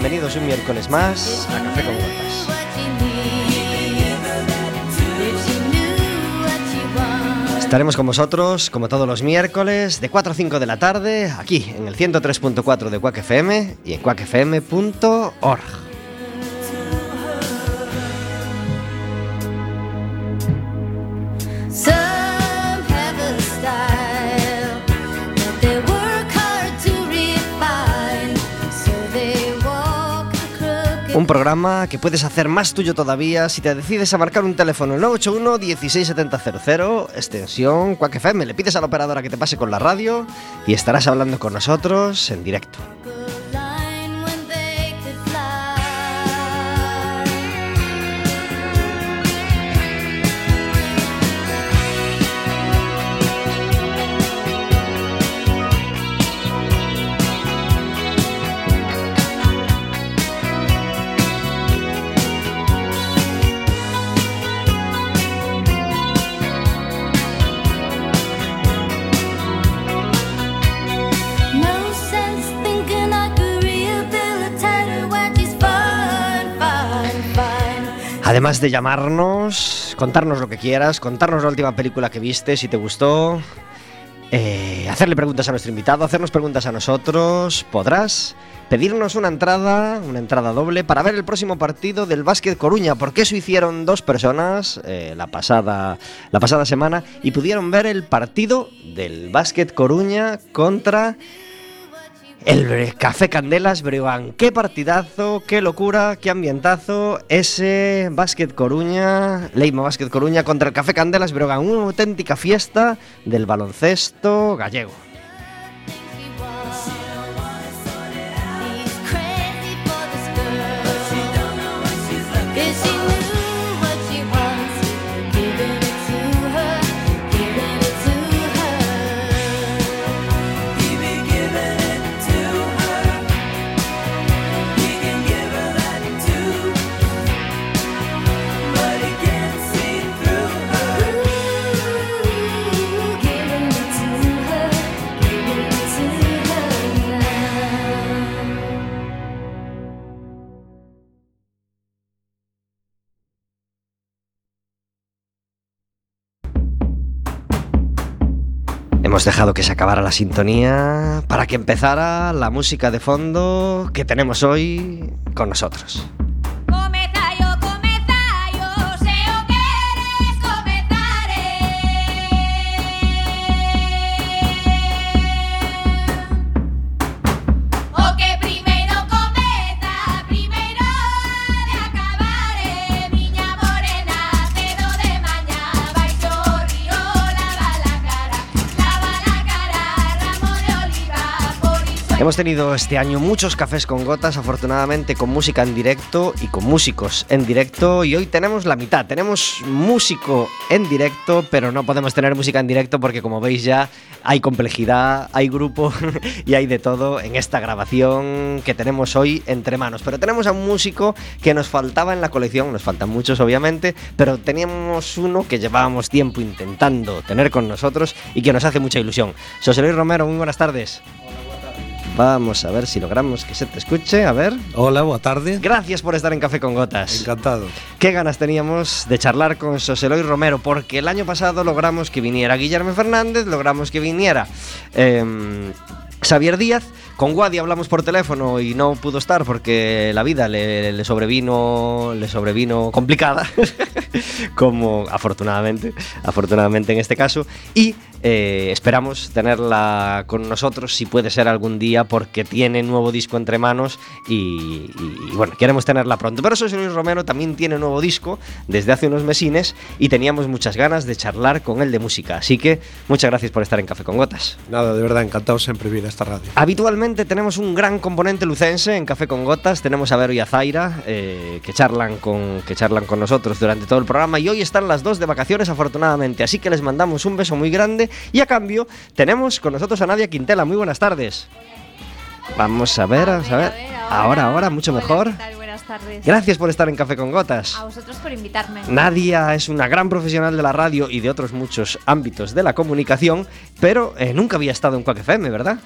bienvenidos un miércoles más a Café con Gotas. Estaremos con vosotros, como todos los miércoles, de 4 a 5 de la tarde, aquí en el 103.4 de Quack FM y en quackfm.org. Un programa que puedes hacer más tuyo todavía si te decides a marcar un teléfono 981 16700 extensión Quack FM. Le pides a la operadora que te pase con la radio y estarás hablando con nosotros en directo. Además de llamarnos, contarnos lo que quieras, contarnos la última película que viste, si te gustó, eh, hacerle preguntas a nuestro invitado, hacernos preguntas a nosotros, podrás pedirnos una entrada, una entrada doble para ver el próximo partido del Básquet Coruña, porque eso hicieron dos personas eh, la, pasada, la pasada semana y pudieron ver el partido del Básquet Coruña contra el Café Candelas Breogán. Qué partidazo, qué locura, qué ambientazo. Ese Básquet Coruña, Leima Básquet Coruña contra el Café Candelas Breogán. Una auténtica fiesta del baloncesto gallego. Hemos dejado que se acabara la sintonía para que empezara la música de fondo que tenemos hoy con nosotros. Hemos tenido este año muchos cafés con gotas, afortunadamente con música en directo y con músicos en directo. Y hoy tenemos la mitad. Tenemos músico en directo, pero no podemos tener música en directo porque, como veis, ya hay complejidad, hay grupo y hay de todo en esta grabación que tenemos hoy entre manos. Pero tenemos a un músico que nos faltaba en la colección, nos faltan muchos, obviamente, pero teníamos uno que llevábamos tiempo intentando tener con nosotros y que nos hace mucha ilusión. José Luis Romero, muy buenas tardes. Vamos a ver si logramos que se te escuche. A ver. Hola, boa tarde. Gracias por estar en Café con Gotas. Encantado. Qué ganas teníamos de charlar con Soseloy Romero, porque el año pasado logramos que viniera Guillermo Fernández, logramos que viniera em, Xavier Díaz. Con Guadi hablamos por teléfono y no pudo estar porque la vida le, le sobrevino, le sobrevino complicada, como afortunadamente, afortunadamente en este caso. Y eh, esperamos tenerla con nosotros, si puede ser algún día, porque tiene nuevo disco entre manos y, y, bueno, queremos tenerla pronto. Pero José Luis Romero también tiene nuevo disco desde hace unos mesines y teníamos muchas ganas de charlar con él de música. Así que muchas gracias por estar en Café con Gotas. Nada, de verdad, encantado siempre vir a esta radio. Habitualmente tenemos un gran componente lucense en Café con Gotas. Tenemos a Vero y a Zaira eh, que, charlan con, que charlan con nosotros durante todo el programa y hoy están las dos de vacaciones afortunadamente. Así que les mandamos un beso muy grande y a cambio tenemos con nosotros a Nadia Quintela. Muy buenas tardes. Vamos a ver, a ver. Ahora, ahora, mucho Hola, mejor. Gracias por estar en Café con Gotas. A vosotros por invitarme. Nadia es una gran profesional de la radio y de otros muchos ámbitos de la comunicación, pero eh, nunca había estado en Quack FM, ¿verdad?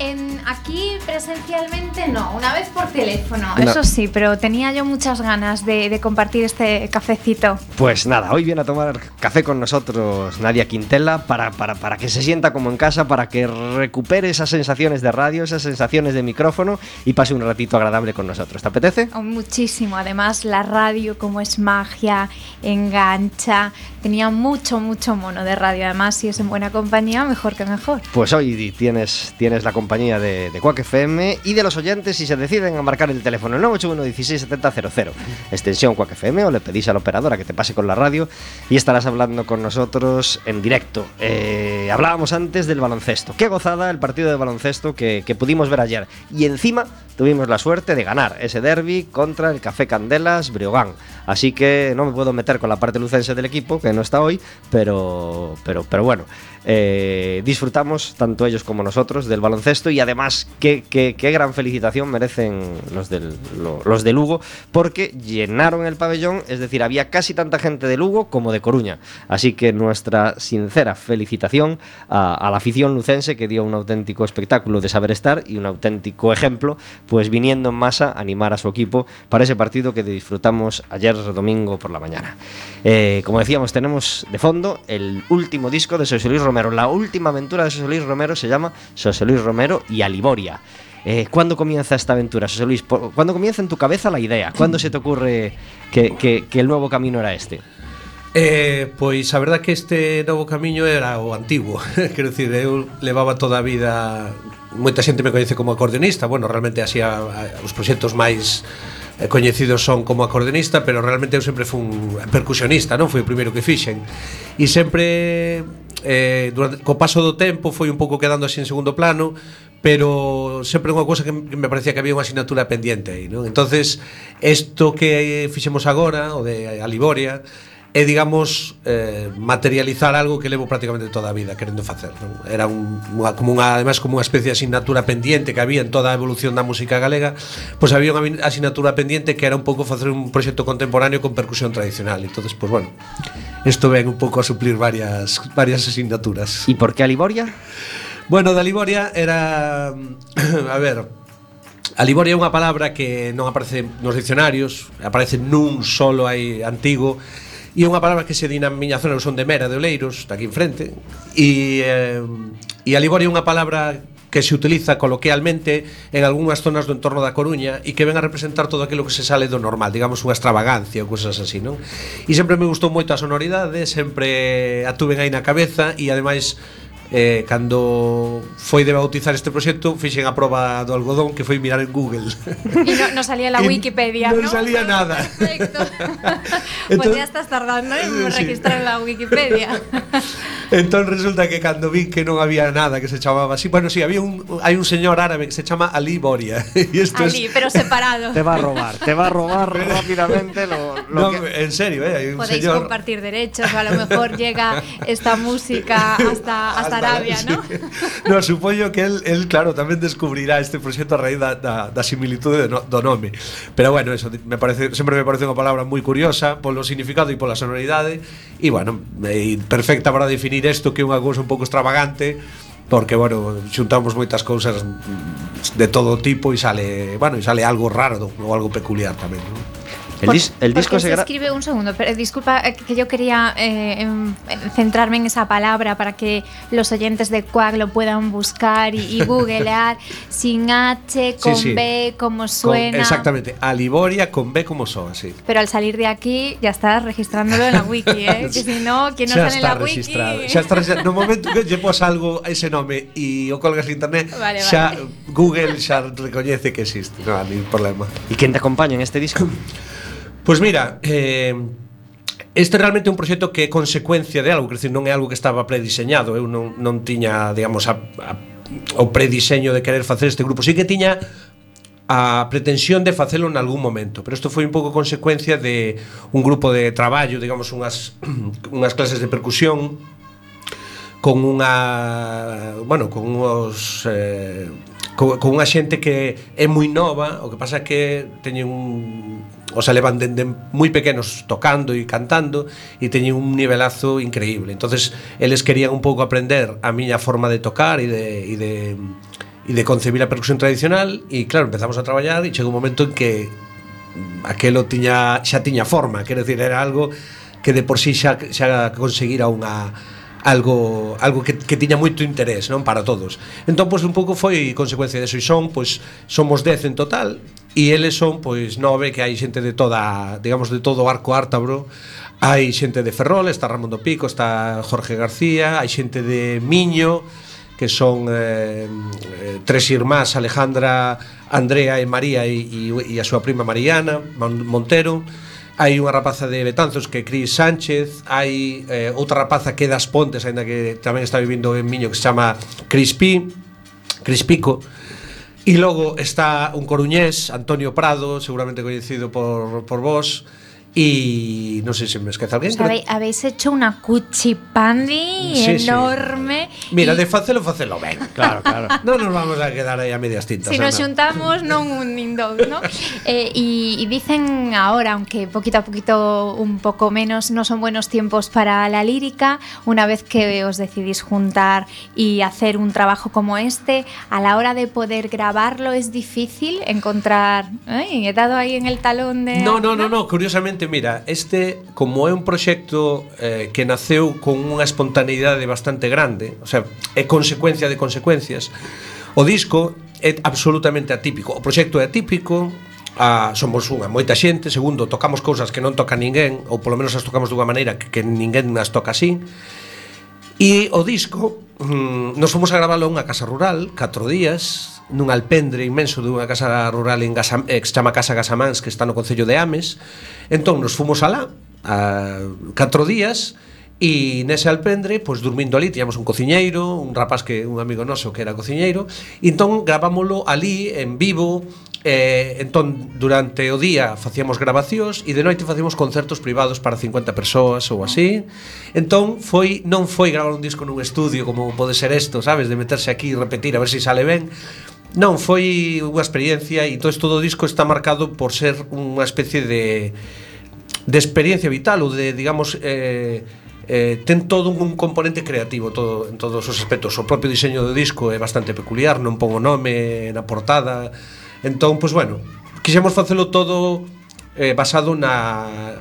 En, aquí presencialmente no, una vez por teléfono, No. eso sí, pero tenía yo muchas ganas de, de compartir este cafecito. Pues nada, hoy viene a tomar café con nosotros Nadia Quintela para, para, para que se sienta como en casa, para que recupere esas sensaciones de radio, esas sensaciones de micrófono y pase un ratito agradable con nosotros. ¿Te apetece? Oh, muchísimo, además la radio como es magia, engancha, tenía mucho, mucho mono de radio, además si es en buena compañía, mejor que mejor. Pues hoy tienes, tienes la compañía de, de Quack FM y de los oyentes si se deciden a marcar el teléfono el 981 16 70 00, extensión Quack FM o le pedís a la operadora que te pase con la radio y estarás hablando con nosotros en directo. Eh, hablábamos antes del baloncesto. Qué gozada el partido de baloncesto que, que pudimos ver ayer. Y encima tuvimos la suerte de ganar ese derby contra el Café Candelas Breogán. Así que no me puedo meter con la parte lucense del equipo, que no está hoy, pero, pero, pero bueno. eh, disfrutamos tanto ellos como nosotros del baloncesto y además qué, qué- qué gran felicitación merecen los del, lo- los de Lugo porque llenaron el pabellón, es decir, había casi tanta gente de Lugo como de Coruña. Así que nuestra sincera felicitación a, a la afición lucense que dio un auténtico espectáculo de saber estar y un auténtico ejemplo, pues viniendo en masa a animar a su equipo para ese partido que disfrutamos ayer domingo por la mañana. Eh, como decíamos, tenemos de fondo el último disco de José Luis Romero. La última aventura de José Luis Romero se llama José Luis Romero Guerrero y a Liboria. Eh, ¿Cuándo comienza esta aventura, José Luis? ¿Cuándo comienza en tu cabeza la idea? ¿Cuándo se te ocurre que, que, que el nuevo camino era este? Eh, pois a verdad que este novo camiño era o antigo Quero dicir, eu levaba toda a vida Moita xente me coñece como acordeonista Bueno, realmente así a, a, os proxectos máis eh, coñecidos son como acordeonista, pero realmente eu sempre fui un percusionista, non? Foi o primeiro que fixen. E sempre eh, durante, co paso do tempo foi un pouco quedando así en segundo plano, pero sempre unha cousa que me parecía que había unha asignatura pendente aí, non? Entonces, isto que fixemos agora, o de Aliboria, e digamos eh, materializar algo que levo prácticamente toda a vida querendo facer non? era un, unha, como unha, además como unha especie de asignatura pendiente que había en toda a evolución da música galega pois pues había unha asignatura pendiente que era un pouco facer un proxecto contemporáneo con percusión tradicional entonces pois pues, bueno isto ven un pouco a suplir varias varias asignaturas e por que a Liboria? Bueno, da Liboria era a ver, A Liboria é unha palabra que non aparece nos dicionarios, aparece nun solo aí antigo E unha palabra que se di na miña zona, eu son de Mera, de Oleiros, está aquí enfrente, e, eh, e a Liboria é unha palabra que se utiliza coloquialmente en algunhas zonas do entorno da Coruña e que ven a representar todo aquilo que se sale do normal, digamos unha extravagancia ou cousas así, non? E sempre me gustou moito a sonoridade, sempre a tuven aí na cabeza e ademais eh, cando foi de bautizar este proxecto fixen a proba do algodón que foi mirar en Google. E non no salía la Wikipedia non no? salía no, nada. perfecto. Entón, pues ya estás tardando en sí. registrar la Wikipedia. Entón resulta que cando vi que non había nada que se chamaba así bueno, sí, había un, hai un señor árabe que se chama Ali Boria y esto Ali, es... pero separado. Te va a robar, te va a robar rápidamente lo, lo no, que... en serio, eh, hay un Podéis señor... compartir derechos, a lo mejor llega esta música hasta, hasta Arabia, ¿no? Sí. No, supoño que él, él claro, tamén descubrirá este proxecto a raíz da, da, da similitude do, do nome. Pero bueno, eso me parece, sempre me parece unha palabra moi curiosa polo significado e pola sonoridade e bueno, eh, é perfecta para definir isto que é unha cousa un pouco extravagante porque bueno, xuntamos moitas cousas de todo tipo e sale, bueno, e sale algo raro ou algo peculiar tamén, non? El, Por- dis- el disco se se escribe un segundo, pero disculpa eh, que yo quería eh, em, centrarme en esa palabra para que los oyentes de Quack lo puedan buscar y, y googlear sin H, con sí. B, como Con- suena. exactamente, a Liboria con B como soa, sí. Pero al salir de aquí ya estás registrándolo en la wiki, ¿eh? que si no, quien no sale en la wiki. Xa está registrado. No momento que lle pos algo a ese nome e o colgas en internet, Vale, xa vale. Google xa recoñece que existe, non hai ningún problema. ¿Y quién te acompaña en este disco? Pois mira, eh, Este é realmente un proxecto que é consecuencia de algo, quer dizer, non é algo que estaba prediseñado, eu non, non tiña, digamos, a, a, o prediseño de querer facer este grupo, sí que tiña a pretensión de facelo en algún momento, pero isto foi un pouco consecuencia de un grupo de traballo, digamos, unhas, unhas clases de percusión con unha, bueno, con uns eh, con, con unha xente que é moi nova, o que pasa é que teñen un o sea, levan dende moi pequenos tocando e cantando e teñen un nivelazo increíble. Entonces, eles querían un pouco aprender a miña forma de tocar e de, e de e de concebir a percusión tradicional e claro, empezamos a traballar e chegou un momento en que aquelo tiña xa tiña forma, quero decir, era algo que de por sí xa xa conseguira unha algo algo que, que tiña moito interés, non, para todos. Entón, pois un pouco foi consecuencia deso e son, pois somos 10 en total E eles son pois nove que hai xente de toda, digamos, de todo o arco ártabro. Hai xente de Ferrol, está Ramón do Pico, está Jorge García, hai xente de Miño, que son eh, eh tres irmás, Alejandra, Andrea e María e, e, e a súa prima Mariana Montero. Hai unha rapaza de Betanzos que é Cris Sánchez, hai eh, outra rapaza que é das Pontes, aínda que tamén está vivindo en Miño que se chama Crispi, Crispico, Crispico E logo está un coruñés, Antonio Prado, seguramente coñecido por, por vos, e non sei se me esquece. Habe- habéis hecho una cuchipandi Sí, sí. enorme. Mira, y de facelo, facelo ben. Claro, claro. Non nos vamos a quedar aí a medias tintas. si nos Ana. juntamos, non un ¿no? Eh, y, y dicen ahora, aunque poquito a poquito un poco menos, no son buenos tiempos para la lírica. Una vez que os decidís juntar y hacer un trabajo como este, a la hora de poder grabarlo es difícil encontrar. Ay, he dado ahí en el talón de. No, no, no, no, curiosamente, Realmente, mira, este como é un proxecto eh, que naceu con unha espontaneidade bastante grande, o sea, é consecuencia de consecuencias, o disco é absolutamente atípico. O proxecto é atípico, a, somos unha moita xente, segundo, tocamos cousas que non toca ninguén, ou polo menos as tocamos dunha maneira que, que ninguén as toca así, E o disco, mm, nos fomos a gravalo a unha casa rural, catro días, nun alpendre inmenso dunha casa rural en Gasam, eh, que se chama Casa Gasamáns, que está no Concello de Ames. Entón, nos fomos alá, a catro días, E nese alpendre, pois dormindo ali, tiñamos un cociñeiro, un rapaz que un amigo noso que era cociñeiro, e entón gravámolo ali en vivo, Eh, entón, durante o día facíamos grabacións e de noite facíamos concertos privados para 50 persoas ou así. Entón, foi non foi gravar un disco nun estudio como pode ser isto, sabes, de meterse aquí e repetir a ver se si sale ben, Non, foi unha experiencia e todo todo o disco está marcado por ser unha especie de de experiencia vital ou de, digamos, eh, eh, ten todo un componente creativo todo, en todos os aspectos. O propio diseño do disco é bastante peculiar, non pon o nome na portada. Entón, pois bueno, quixemos facelo todo eh, basado na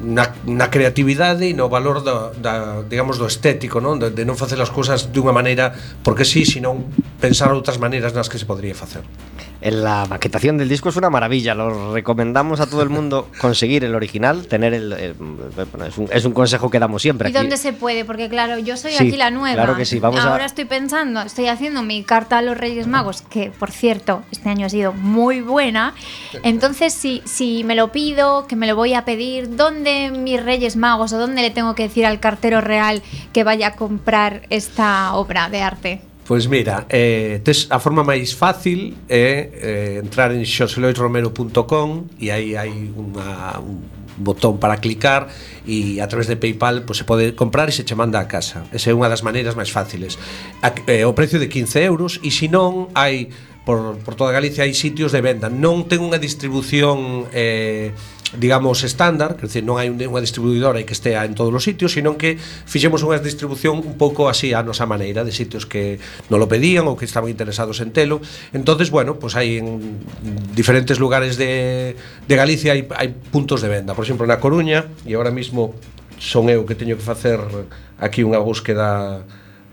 na, na creatividade e no valor da, da digamos do estético, non? De, de non facer as cousas dunha maneira porque si, sí, senón pensar outras maneiras nas que se podría facer. La maquetación del disco es una maravilla. Lo recomendamos a todo el mundo conseguir el original, tener el. el- bueno, es, un, es un consejo que damos siempre. ¿Y dónde se puede? Porque claro, yo soy Sí, aquí la nueva. claro que sí, vamos a- Ahora estoy pensando, estoy haciendo mi carta a los Reyes Magos, que por cierto, este año ha sido muy buena. Entonces, si, si me lo pido, que me lo voy a pedir, ¿dónde mis Reyes Magos o dónde le tengo que decir al cartero real que vaya a comprar esta obra de arte? Pois mira, eh, tes a forma máis fácil é eh, entrar en xoseloisromero.com e aí hai unha, un botón para clicar e a través de Paypal pues, se pode comprar e se che manda a casa. Esa é unha das maneiras máis fáciles. A, eh, o precio de 15 euros e se non hai por, por toda Galicia hai sitios de venda. Non ten unha distribución eh, digamos, estándar, quer dizer, non hai unha distribuidora que estea en todos os sitios, sino que fixemos unha distribución un pouco así a nosa maneira, de sitios que non lo pedían ou que estaban interesados en telo. Entonces, bueno, pues hai en diferentes lugares de, de Galicia hai, hai puntos de venda. Por exemplo, na Coruña, e agora mismo son eu que teño que facer aquí unha búsqueda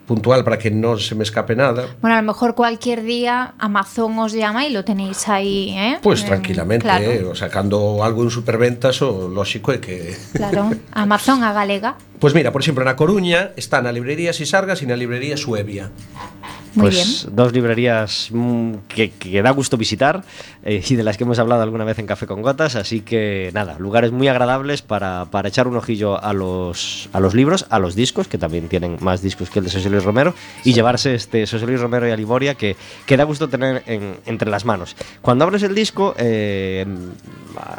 puntual para que non se me escape nada. Bueno, a lo mejor cualquier día Amazon os llama y lo tenéis ahí, ¿eh? Eh, tranquilamente, claro, eh, o sea, cando algo en superventas, o lóxico é que claro. Amazon a galega. Pois mira, por exemplo, na Coruña está na librería Sisargas e na librería Suevia. Muy pues dos librerías mm, que, que da gusto visitar eh, y de las que hemos hablado alguna vez en Café con Gotas, así que nada, lugares muy agradables para, para echar un ojillo a los, a los libros, a los discos, que también tienen más discos que el de José Luis Romero, y llevarse este José Luis Romero y Aliboria que, que da gusto tener en- entre las manos. Cuando abres el disco, eh,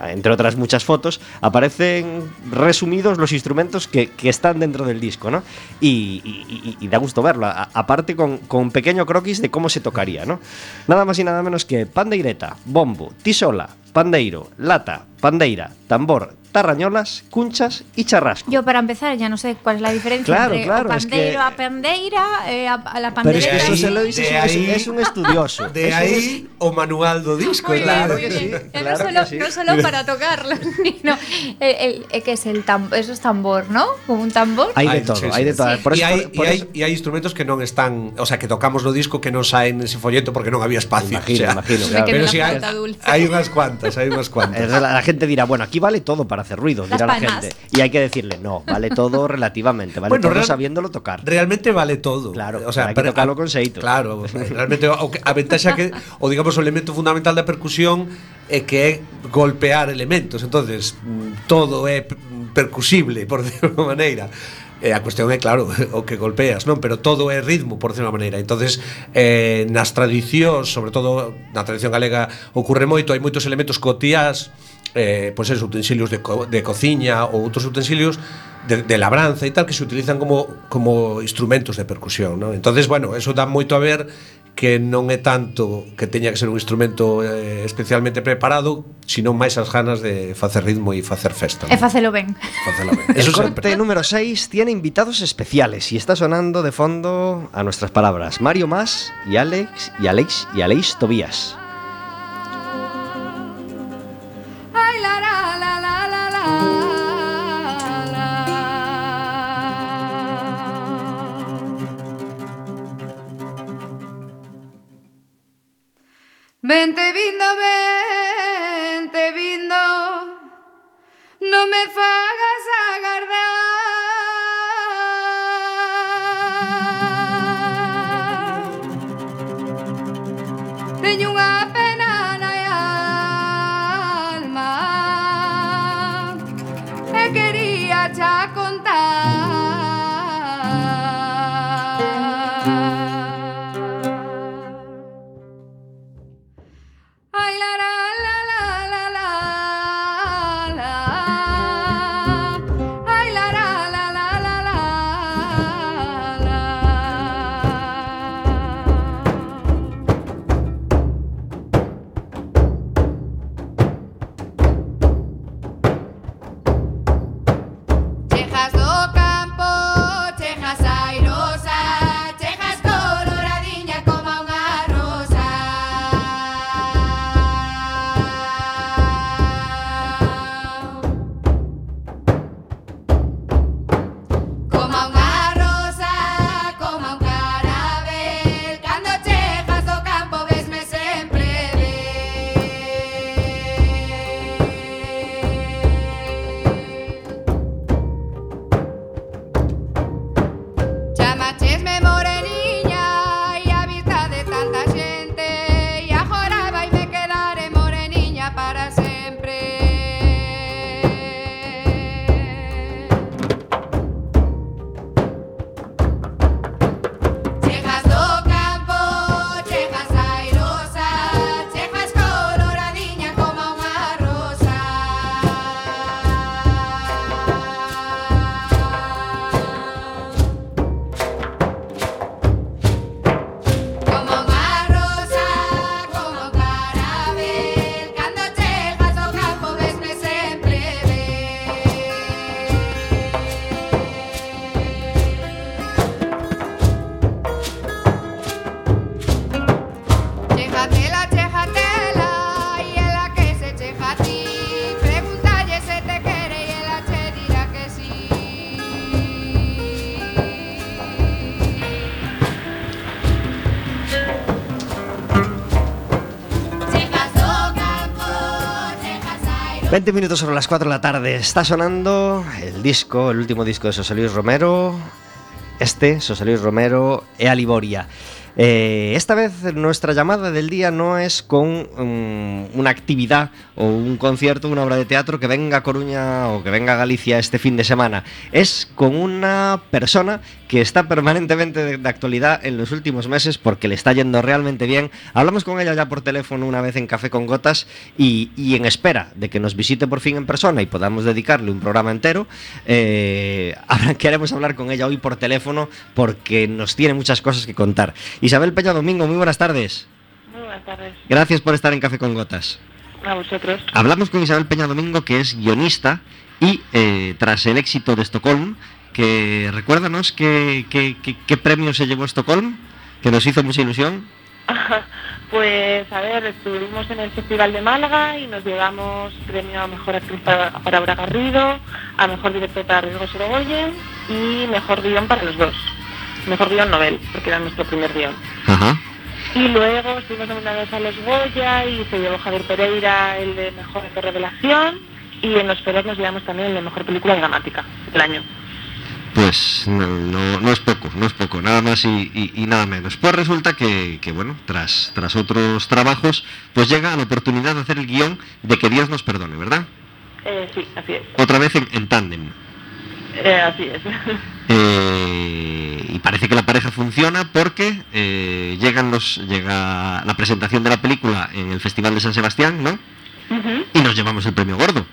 entre otras muchas fotos, aparecen resumidos los instrumentos que, que están dentro del disco, ¿no? Y, y- y- da gusto verlo, aparte con, con pequeño croquis de cómo se tocaría, ¿no? Nada más y nada menos que pandeireta, bombo, tisola, pandeiro, lata, pandeira, tambor, tarrañolas, cunchas y charrasco. Yo para empezar ya no sé cuál es la diferencia claro, entre claro, pandeiro es que... a pandeira, eh, a, a, la pandeira. Pero es que eso se lo dice, ahí, es, es, un estudioso. De eso ahí es... o manual do disco. Muy claro, bien, sí, claro no, solo, sí. no solo para tocarlo, sino eh, el, el, que es el tambor, eso es tambor, ¿no? Como un tambor. Hay de todo, sí, hay de todo. Por y, eso, hay, por y, eso... hay, y, hay, instrumentos que non están, o sea, que tocamos no disco que non saen ese folleto porque non había espacio. Imagino, o sea, imagino. Claro. Pero si hay, hai unhas cuantas hai unhas Eh, cuantas. La, la gente dirá, bueno, aquí vale todo para hacer ruido, Las dirá la gente. Y hay que decirle, no, vale todo relativamente, vale Bueno, todo real- sabiéndolo tocar. Realmente vale todo. Claro, o sea, hai que tocalo con xeito. Claro, realmente a ventaxa que o digamos o elemento fundamental da percusión é que é golpear elementos. Entonces, mm, todo é percusible, por decirlo de maneira. E a cuestión é claro, o que golpeas, non, pero todo é ritmo por de unha maneira. Entonces, eh nas tradicións, sobre todo na tradición galega ocorre moito, hai moitos elementos cotías eh pois pues, utensilios de co de cociña ou outros utensilios de, de labranza e tal que se utilizan como como instrumentos de percusión, non? Entonces, bueno, eso dá moito a ver que non é tanto que teña que ser un instrumento eh, especialmente preparado, sino máis as ganas de facer ritmo e facer festa. E facelo ben. Facelo ben. Eso El corte sempre. número 6 tiene invitados especiales y está sonando de fondo a nuestras palabras Mario Más y Alex y Alex y Aleix Tobías. Vente vindo, vente vindo, non me fagas 20 minutos sobre las 4 de la tarde. Está sonando el disco, el último disco de José Luis Romero. Este, José Luis Romero, e a Liboria. Eh, esta vez nuestra llamada del día no es con mm, una actividad o un concierto, una obra de teatro que venga a Coruña o que venga a Galicia este fin de semana. Es con una persona que está permanentemente de, actualidad en los últimos meses porque le está yendo realmente bien. Hablamos con ella ya por teléfono una vez en Café con Gotas y, y en espera de que nos visite por fin en persona y podamos dedicarle un programa entero, eh, queremos hablar con ella hoy por teléfono porque nos tiene muchas cosas que contar. Isabel Peña Domingo, muy buenas tardes. Muy buenas tardes. Gracias por estar en Café con Gotas. A vosotros. Hablamos con Isabel Peña Domingo, que es guionista, y eh, tras el éxito de Estocolmo, que recuérdanos qué, qué, qué- qué premio se llevó Estocolmo, que nos hizo mucha ilusión. Pues a ver, estuvimos en el Festival de Málaga y nos llevamos premio a Mejor Actriz para, para Aura Garrido, a Mejor Director para Riesgo Sorogoyen y Mejor Guión para los dos. Mejor Guión Nobel, porque era nuestro primer guion. Ajá. Y luego estuvimos nominados a los Goya y se llevó Javier Pereira el de Mejor Revelación y en los Feroz nos llevamos también el de Mejor Película Dramática del año. Pues no, no, no es poco, no es poco, nada más y, y- y nada menos. Pues resulta que, que, bueno, tras, tras otros trabajos, pues llega la oportunidad de hacer el guion de Que Dios nos perdone, ¿verdad? Eh, sí, así es. Otra vez en, en tándem. Eh, así es. Eh, parece que la pareja funciona porque eh, llegan los, llega la presentación de la película en el Festival de San Sebastián, ¿no? Ujú. Y nos llevamos el premio gordo.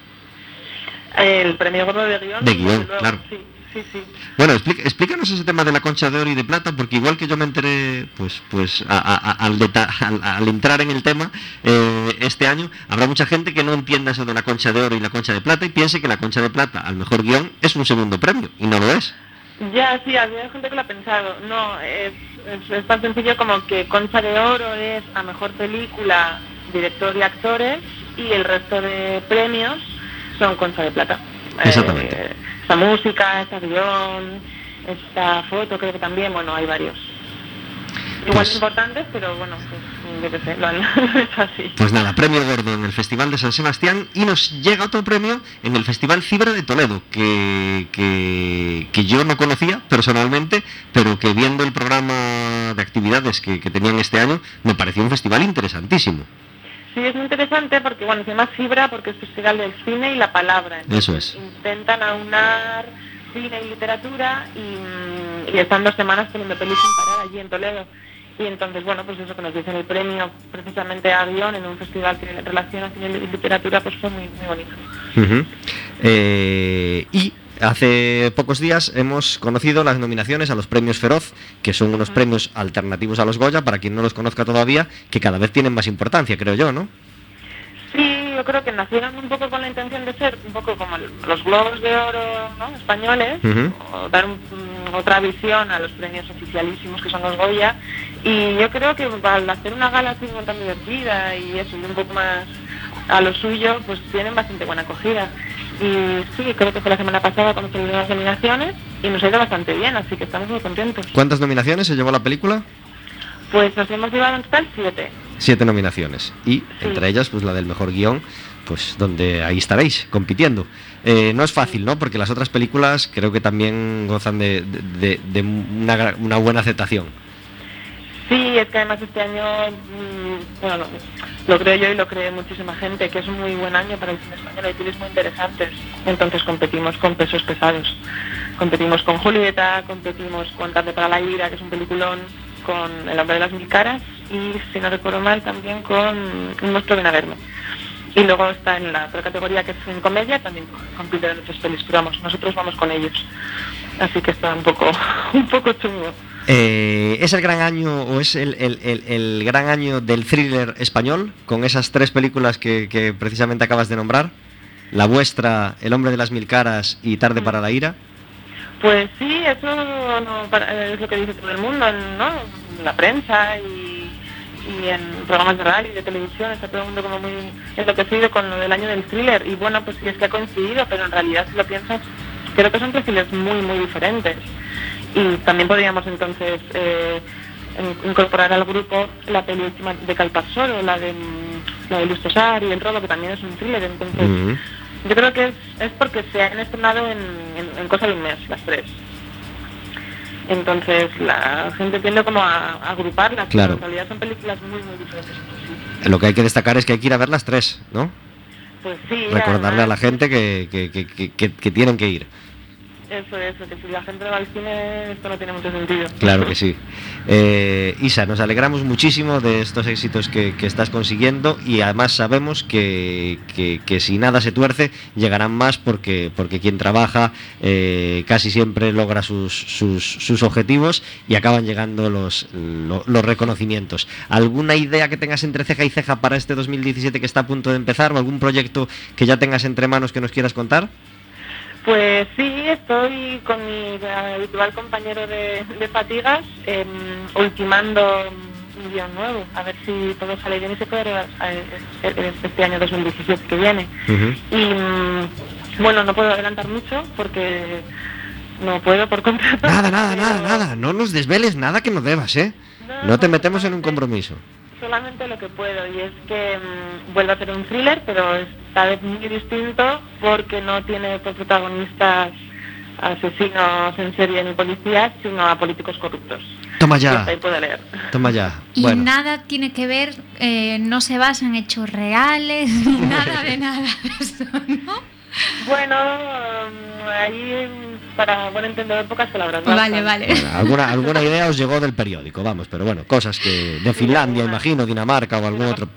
El premio gordo de guion. De guion, luego, claro. Sí, sí, sí. Bueno, explica- explícanos ese tema de la concha de oro y de plata, porque igual que yo me enteré, pues, pues a- a- a- al, al- al entrar en el tema eh, este año, habrá mucha gente que no entienda eso de la concha de oro y la concha de plata y piense que la concha de plata al mejor guion es un segundo premio, y no lo es. Ya, sí, había gente que lo ha pensado. No, es, es, es tan sencillo como que Concha de Oro es a mejor película, director y actores, y el resto de premios son Concha de Plata. Exactamente. Eh, esta música, esta guion, esta foto, creo que también, bueno, hay varios. Igual Pues- importantes, pero bueno, pues yo qué sé, lo han hecho así. Pues nada, premio gordo en el Festival de San Sebastián y nos llega otro premio en el Festival Fibra de Toledo, que, que, que yo no conocía personalmente, pero que viendo el programa de actividades que, que tenían este año, me pareció un festival interesantísimo. Sí, es muy interesante porque, bueno, se llama Fibra porque es Festival del Cine y la Palabra. Eso es. Intentan aunar cine y literatura y, mm, y están dos semanas poniendo pelis sin parar allí en Toledo. Y entonces, bueno, pues eso que nos dicen el premio precisamente a guion en un festival que relaciona cine y literatura, pues fue muy, muy bonito. Eh, y hace pocos días hemos conocido las nominaciones a los premios Feroz, que son unos premios alternativos a los Goya, para quien no los conozca todavía, que cada vez tienen más importancia, creo yo, ¿no? Sí, yo creo que nacieron un poco con la intención de ser un poco como los globos de oro ¿no? españoles, o dar un- mm, otra visión a los premios oficialísimos que son los Goya. Y yo creo que al hacer una gala así tan divertida y eso, y un poco más a lo suyo, pues tienen bastante buena acogida. Y sí, creo que fue la semana pasada cuando se las nominaciones y nos ha ido bastante bien, así que estamos muy contentos. ¿Cuántas nominaciones se llevó la película? Pues nos hemos llevado en total siete. Siete nominaciones. Y entre ellas, pues la del mejor guion, pues donde ahí estaréis compitiendo. Eh, no es fácil, ¿no? Porque las otras películas creo que también gozan de, de- de- una buena aceptación. Sí, es que además este año, mm, bueno, lo, creo yo y lo cree muchísima gente, que es un muy buen año para el cine español, hay pelis muy interesantes. Entonces competimos con pesos pesados. Competimos con Julieta, competimos con Tarde para la Ira, que es un peliculón, con El hombre de las mil caras y, si no recuerdo mal, también con Un monstruo viene a verme. Y luego está en la otra categoría que es en comedia, también compiten en otras pelis, pero vamos, nosotros vamos con ellos. Así que está un poco, un poco chungo. Eh, ¿Es el gran año o es el, el- el- gran año del thriller español con esas tres películas que, precisamente acabas de nombrar? La vuestra, El hombre de las mil caras y Tarde para la ira. Pues sí, eso para- es lo que dice todo el mundo, ¿no? La prensa y, y en programas de radio y de televisión, está todo el mundo como muy enloquecido con lo del año del thriller. Y bueno, pues sí es que ha coincidido, pero en realidad si lo piensas, creo que son perfiles muy, muy diferentes. Y también podríamos entonces eh, in- incorporar al grupo la peli última de Calparsoro, la de, mm, la de Luz Tosar y El Robo, que también es un thriller. Entonces, yo creo que es, es porque se han estrenado en, en- en cosa de un mes, las tres. Entonces la gente tiende como a, a agruparlas, Claro. pero en realidad son películas muy, muy diferentes. Lo que hay que destacar es que hay que ir a ver las tres, ¿no? Pues sí. Recordarle a la gente que- que tienen que ir. Eso, eso, que si la gente va al cine, esto no tiene mucho sentido. Claro que sí. Eh, Isa, nos alegramos muchísimo de estos éxitos que, estás consiguiendo y además sabemos que, que- si nada se tuerce llegarán más porque, porque quien trabaja eh, casi siempre logra sus, sus, sus objetivos y acaban llegando los, lo- los reconocimientos. ¿Alguna idea que tengas entre ceja y ceja para este 2017 que está a punto de empezar o algún proyecto que ya tengas entre manos que nos quieras contar? Pues sí, estoy con mi habitual compañero de, de fatigas, em, ultimando un guion nuevo, a ver si todo sale bien y se puede grabar, eh, este año 2017 que viene. Y mm, bueno, no puedo adelantar mucho porque no puedo por contrato. Nada, nada, pero nada, nada. No nos desveles nada que no debas, ¿eh? No te metemos en un compromiso. Solamente lo que puedo y es que mm, vuelve a ser un thriller, pero esta vez muy distinto porque no tiene por protagonistas asesinos en serie ni policías, sino a políticos corruptos. Toma ya, ahí leer. toma ya. Y Bueno, nada tiene que ver, eh, no se basa en hechos reales, ni nada de nada de eso, ¿no? Bueno, mm, ahí para buen entender pocas palabras. Vale, bastan. vale. bueno, alguna, alguna idea os llegó del periódico, vamos, pero bueno, cosas que de Finlandia, imagino, Dinamarca o algún otro.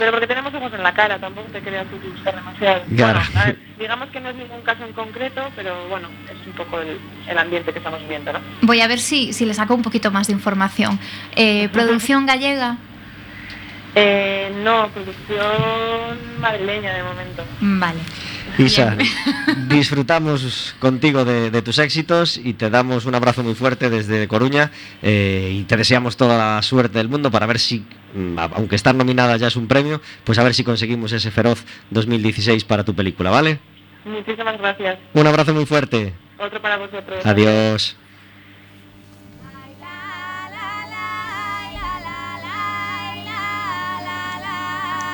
Pero porque tenemos ojos en la cara, tampoco te quería asustar demasiado. Claro. Bueno, a ver, digamos que no es ningún caso en concreto, pero bueno, es un poco el, el ambiente que estamos viviendo, ¿no? Voy a ver si, si le saco un poquito más de información. Eh, producción gallega, Eh, no, producción madrileña de momento. vale. Isa, disfrutamos contigo de, de tus éxitos y te damos un abrazo muy fuerte desde Coruña eh, y te deseamos toda la suerte del mundo para ver si, mm, aunque estar nominada ya es un premio, pues a ver si conseguimos ese Feroz 2016 para tu película, ¿vale? Muchísimas gracias. Un abrazo muy fuerte. Otro para vosotros. Adiós.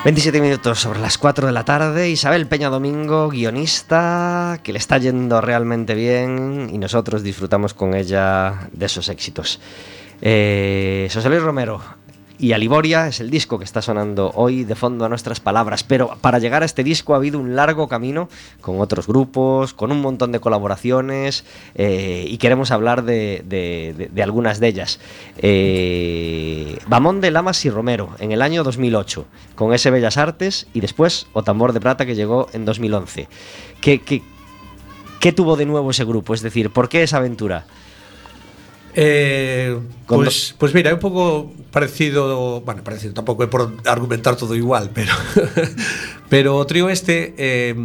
27 minutos sobre las 4 de la tarde. Isabel Peña Domingo, guionista, que le está yendo realmente bien y nosotros disfrutamos con ella de esos éxitos. Eh, José Luis Romero y Aliboria es el disco que está sonando hoy de fondo a nuestras palabras, pero para llegar a este disco ha habido un largo camino con otros grupos, con un montón de colaboraciones eh, y queremos hablar de, algunas de ellas. Eh, Bamón de Lamas y Romero en el año 2008 con ese Bellas Artes y después O Tambor de Plata que llegó en 2011. ¿Qué, qué, qué tuvo de nuevo ese grupo? Es decir, ¿por qué esa aventura? Eh, pois, pues, pues mira, é un pouco parecido, bueno, parecido, tampouco é por argumentar todo igual, pero pero o trío este eh,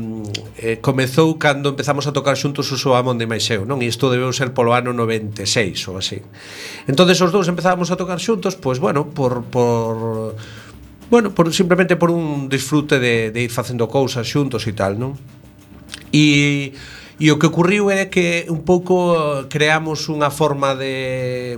eh, comezou cando empezamos a tocar xuntos o Soamón de Maixeu, non? E isto debeu ser polo ano 96 ou así. Entonces os dous empezábamos a tocar xuntos, pois pues, bueno, por por bueno, por simplemente por un disfrute de, de ir facendo cousas xuntos e tal, non? E E o que ocurriu é que un pouco creamos unha forma de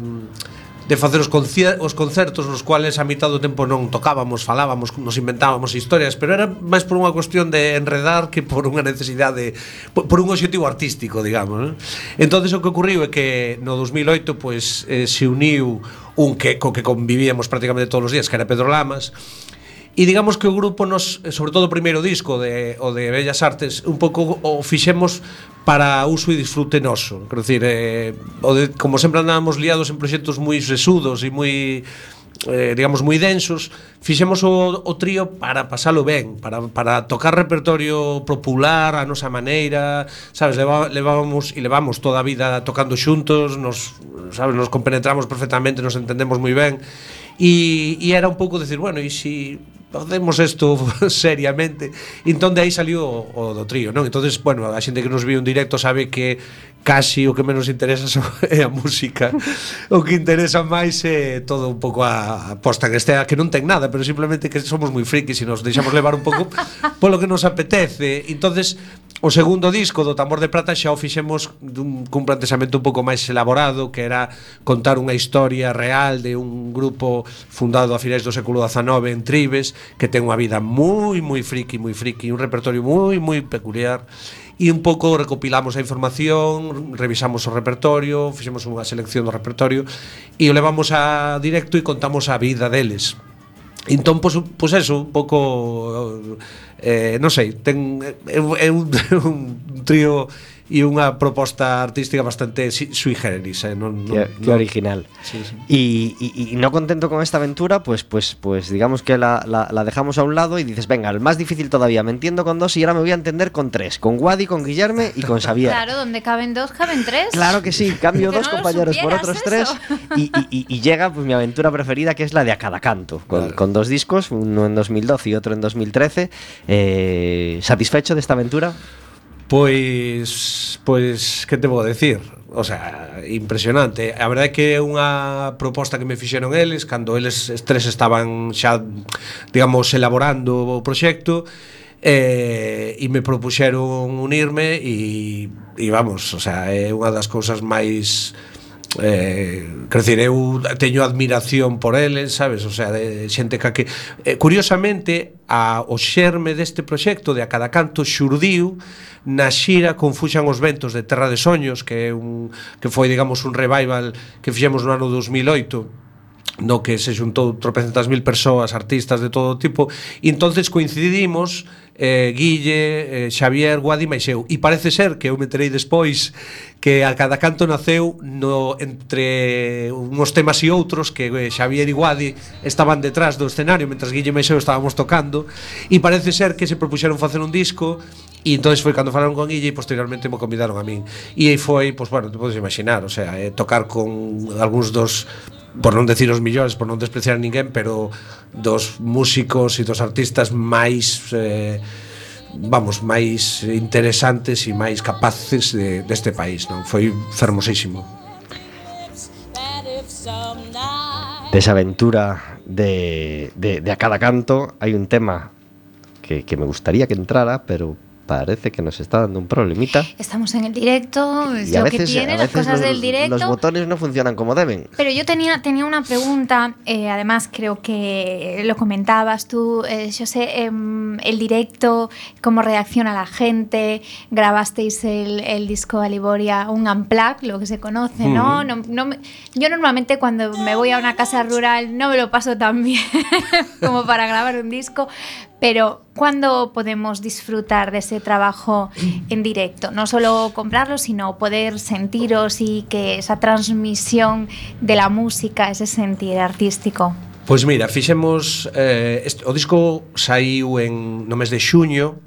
de facer os, concier os concertos nos cuales a mitad do tempo non tocábamos, falábamos, nos inventábamos historias, pero era máis por unha cuestión de enredar que por unha necesidade, por, por un objetivo artístico, digamos. Né? Entonces o que ocurriu é que no 2008 pues, eh, se uniu un que, co que convivíamos prácticamente todos os días, que era Pedro Lamas, E digamos que o grupo nos, sobre todo o primeiro disco de o de Bellas Artes, un pouco o fixemos para uso e disfrute noso. Quero dicir, eh, o de, como sempre andábamos liados en proxectos moi sesudos e moi eh, digamos moi densos, fixemos o, o trío para pasalo ben, para, para tocar repertorio popular a nosa maneira, sabes, leva, levábamos e levamos toda a vida tocando xuntos, nos sabes, nos compenetramos perfectamente, nos entendemos moi ben e, e era un pouco decir, bueno, e se si facemos isto seriamente. Entón de aí saliu o, o do trío, non? Entonces, bueno, a xente que nos viu en directo sabe que casi o que menos interesa é a música. O que interesa máis é todo un pouco a posta que estea, que non ten nada, pero simplemente que somos moi frikis e nos deixamos levar un pouco polo que nos apetece. Entonces, o segundo disco do Tambor de Prata xa o fixemos dun, cun plantexamento un pouco máis elaborado, que era contar unha historia real de un grupo fundado a finais do século XIX en Tribes, que ten unha vida moi, moi friki, moi friki, un repertorio moi, moi peculiar e un pouco recopilamos a información, revisamos o repertorio, fixemos unha selección do repertorio e o levamos a directo e contamos a vida deles. Entón, pois, pois eso, un pouco... Eh, non sei, ten, é, é un, un trío e unha proposta artística bastante sui generis, eh? non, non, Qué, qué non- original. Sí, sí. Y, y- y no contento con esta aventura, pues, pues, pues digamos que la, la- la dejamos a un lado y dices, venga, el más difícil todavía, me entiendo con dos y ahora me voy a entender con tres, con Wadi, con Guillerme y con Xavier. Claro, donde caben dos, caben tres. Claro que sí, cambio Que dos no compañeros por otros tres eso. y, y- y- y llega pues mi aventura preferida que es la de A Cada Canto, con, Claro. con dos discos, uno en 2012 y otro en 2013. Eh, ¿Satisfecho de esta aventura? Pois, pois que te vou decir? O sea, impresionante. A verdade é que é unha proposta que me fixeron eles cando eles tres estaban xa, digamos, elaborando o proxecto eh, e me propuxeron unirme e, e vamos, o sea, é unha das cousas máis eh, crecer, eu teño admiración por eles, sabes, o sea, de xente que, que eh, curiosamente a o xerme deste proxecto de a cada canto xurdiu na xira Confuxan os ventos de Terra de Soños, que é un que foi, digamos, un revival que fixemos no ano 2008 no que se xuntou tropecentas mil persoas, artistas de todo tipo, e entonces coincidimos eh, Guille, eh, Xavier, Guadi e eu. E parece ser que eu me terei despois que a cada canto naceu no, entre uns temas e outros que eh, Xavier e Guadi estaban detrás do escenario mentras Guille e eu estábamos tocando e parece ser que se propuxeron facer un disco E entonces foi cando falaron con Guille e posteriormente me convidaron a min. E aí foi, pois bueno, te podes imaginar, o sea, eh, tocar con algúns dos por non decir os millóns, por non despreciar a ninguén, pero dos músicos e dos artistas máis eh, vamos, máis interesantes e máis capaces de, deste país, non? Foi fermosísimo. Esa aventura de, de, de a cada canto hai un tema que, que me gustaría que entrara, pero parece que nos está dando un problemita. Estamos en el directo, es Y lo veces, que tiene las cosas los, del directo. los botones no funcionan como deben. Pero yo tenía, tenía una pregunta, eh, además creo que lo comentabas tú, eh, yo sé, em, el directo, cómo reacciona la gente, grabasteis el, el disco de Liboria, un unplug, lo que se conoce, ¿no? no, no me- yo normalmente cuando me voy a una casa rural no me lo paso tan bien como para grabar un disco, Pero ¿cuándo podemos disfrutar de ese trabajo en directo? No solo comprarlo, sino poder sentiros y que esa transmisión de la música, ese sentir artístico. Pois mira, fixemos eh, este, o disco saiu en no mes de xuño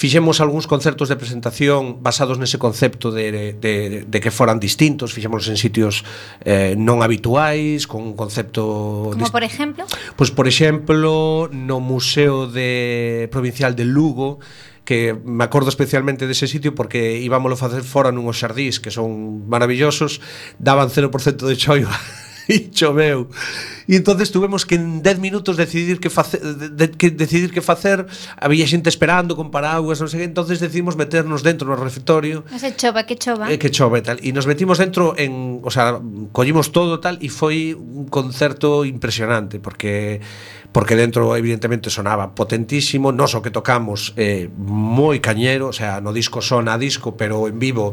Fixemos algúns concertos de presentación basados nese concepto de, de, de que foran distintos, fixémoslos en sitios eh, non habituais, con un concepto... Como por exemplo? Pois, pues, por exemplo, no Museo de Provincial de Lugo, que me acordo especialmente dese sitio porque íbamoslo facer fora nunhos xardís que son maravillosos, daban 0% de choio e choveu. E entonces tuvemos que en 10 minutos decidir que facer de, que decidir que facer, había xente esperando con paraguas, non sei, entonces decidimos meternos dentro no refectorio. Ese chova, que chova. Eh, que chova e tal. E nos metimos dentro en, o sea, collimos todo tal e foi un concerto impresionante porque porque dentro evidentemente sonaba potentísimo, nos o que tocamos eh, moi cañero, o sea, no disco sona disco, pero en vivo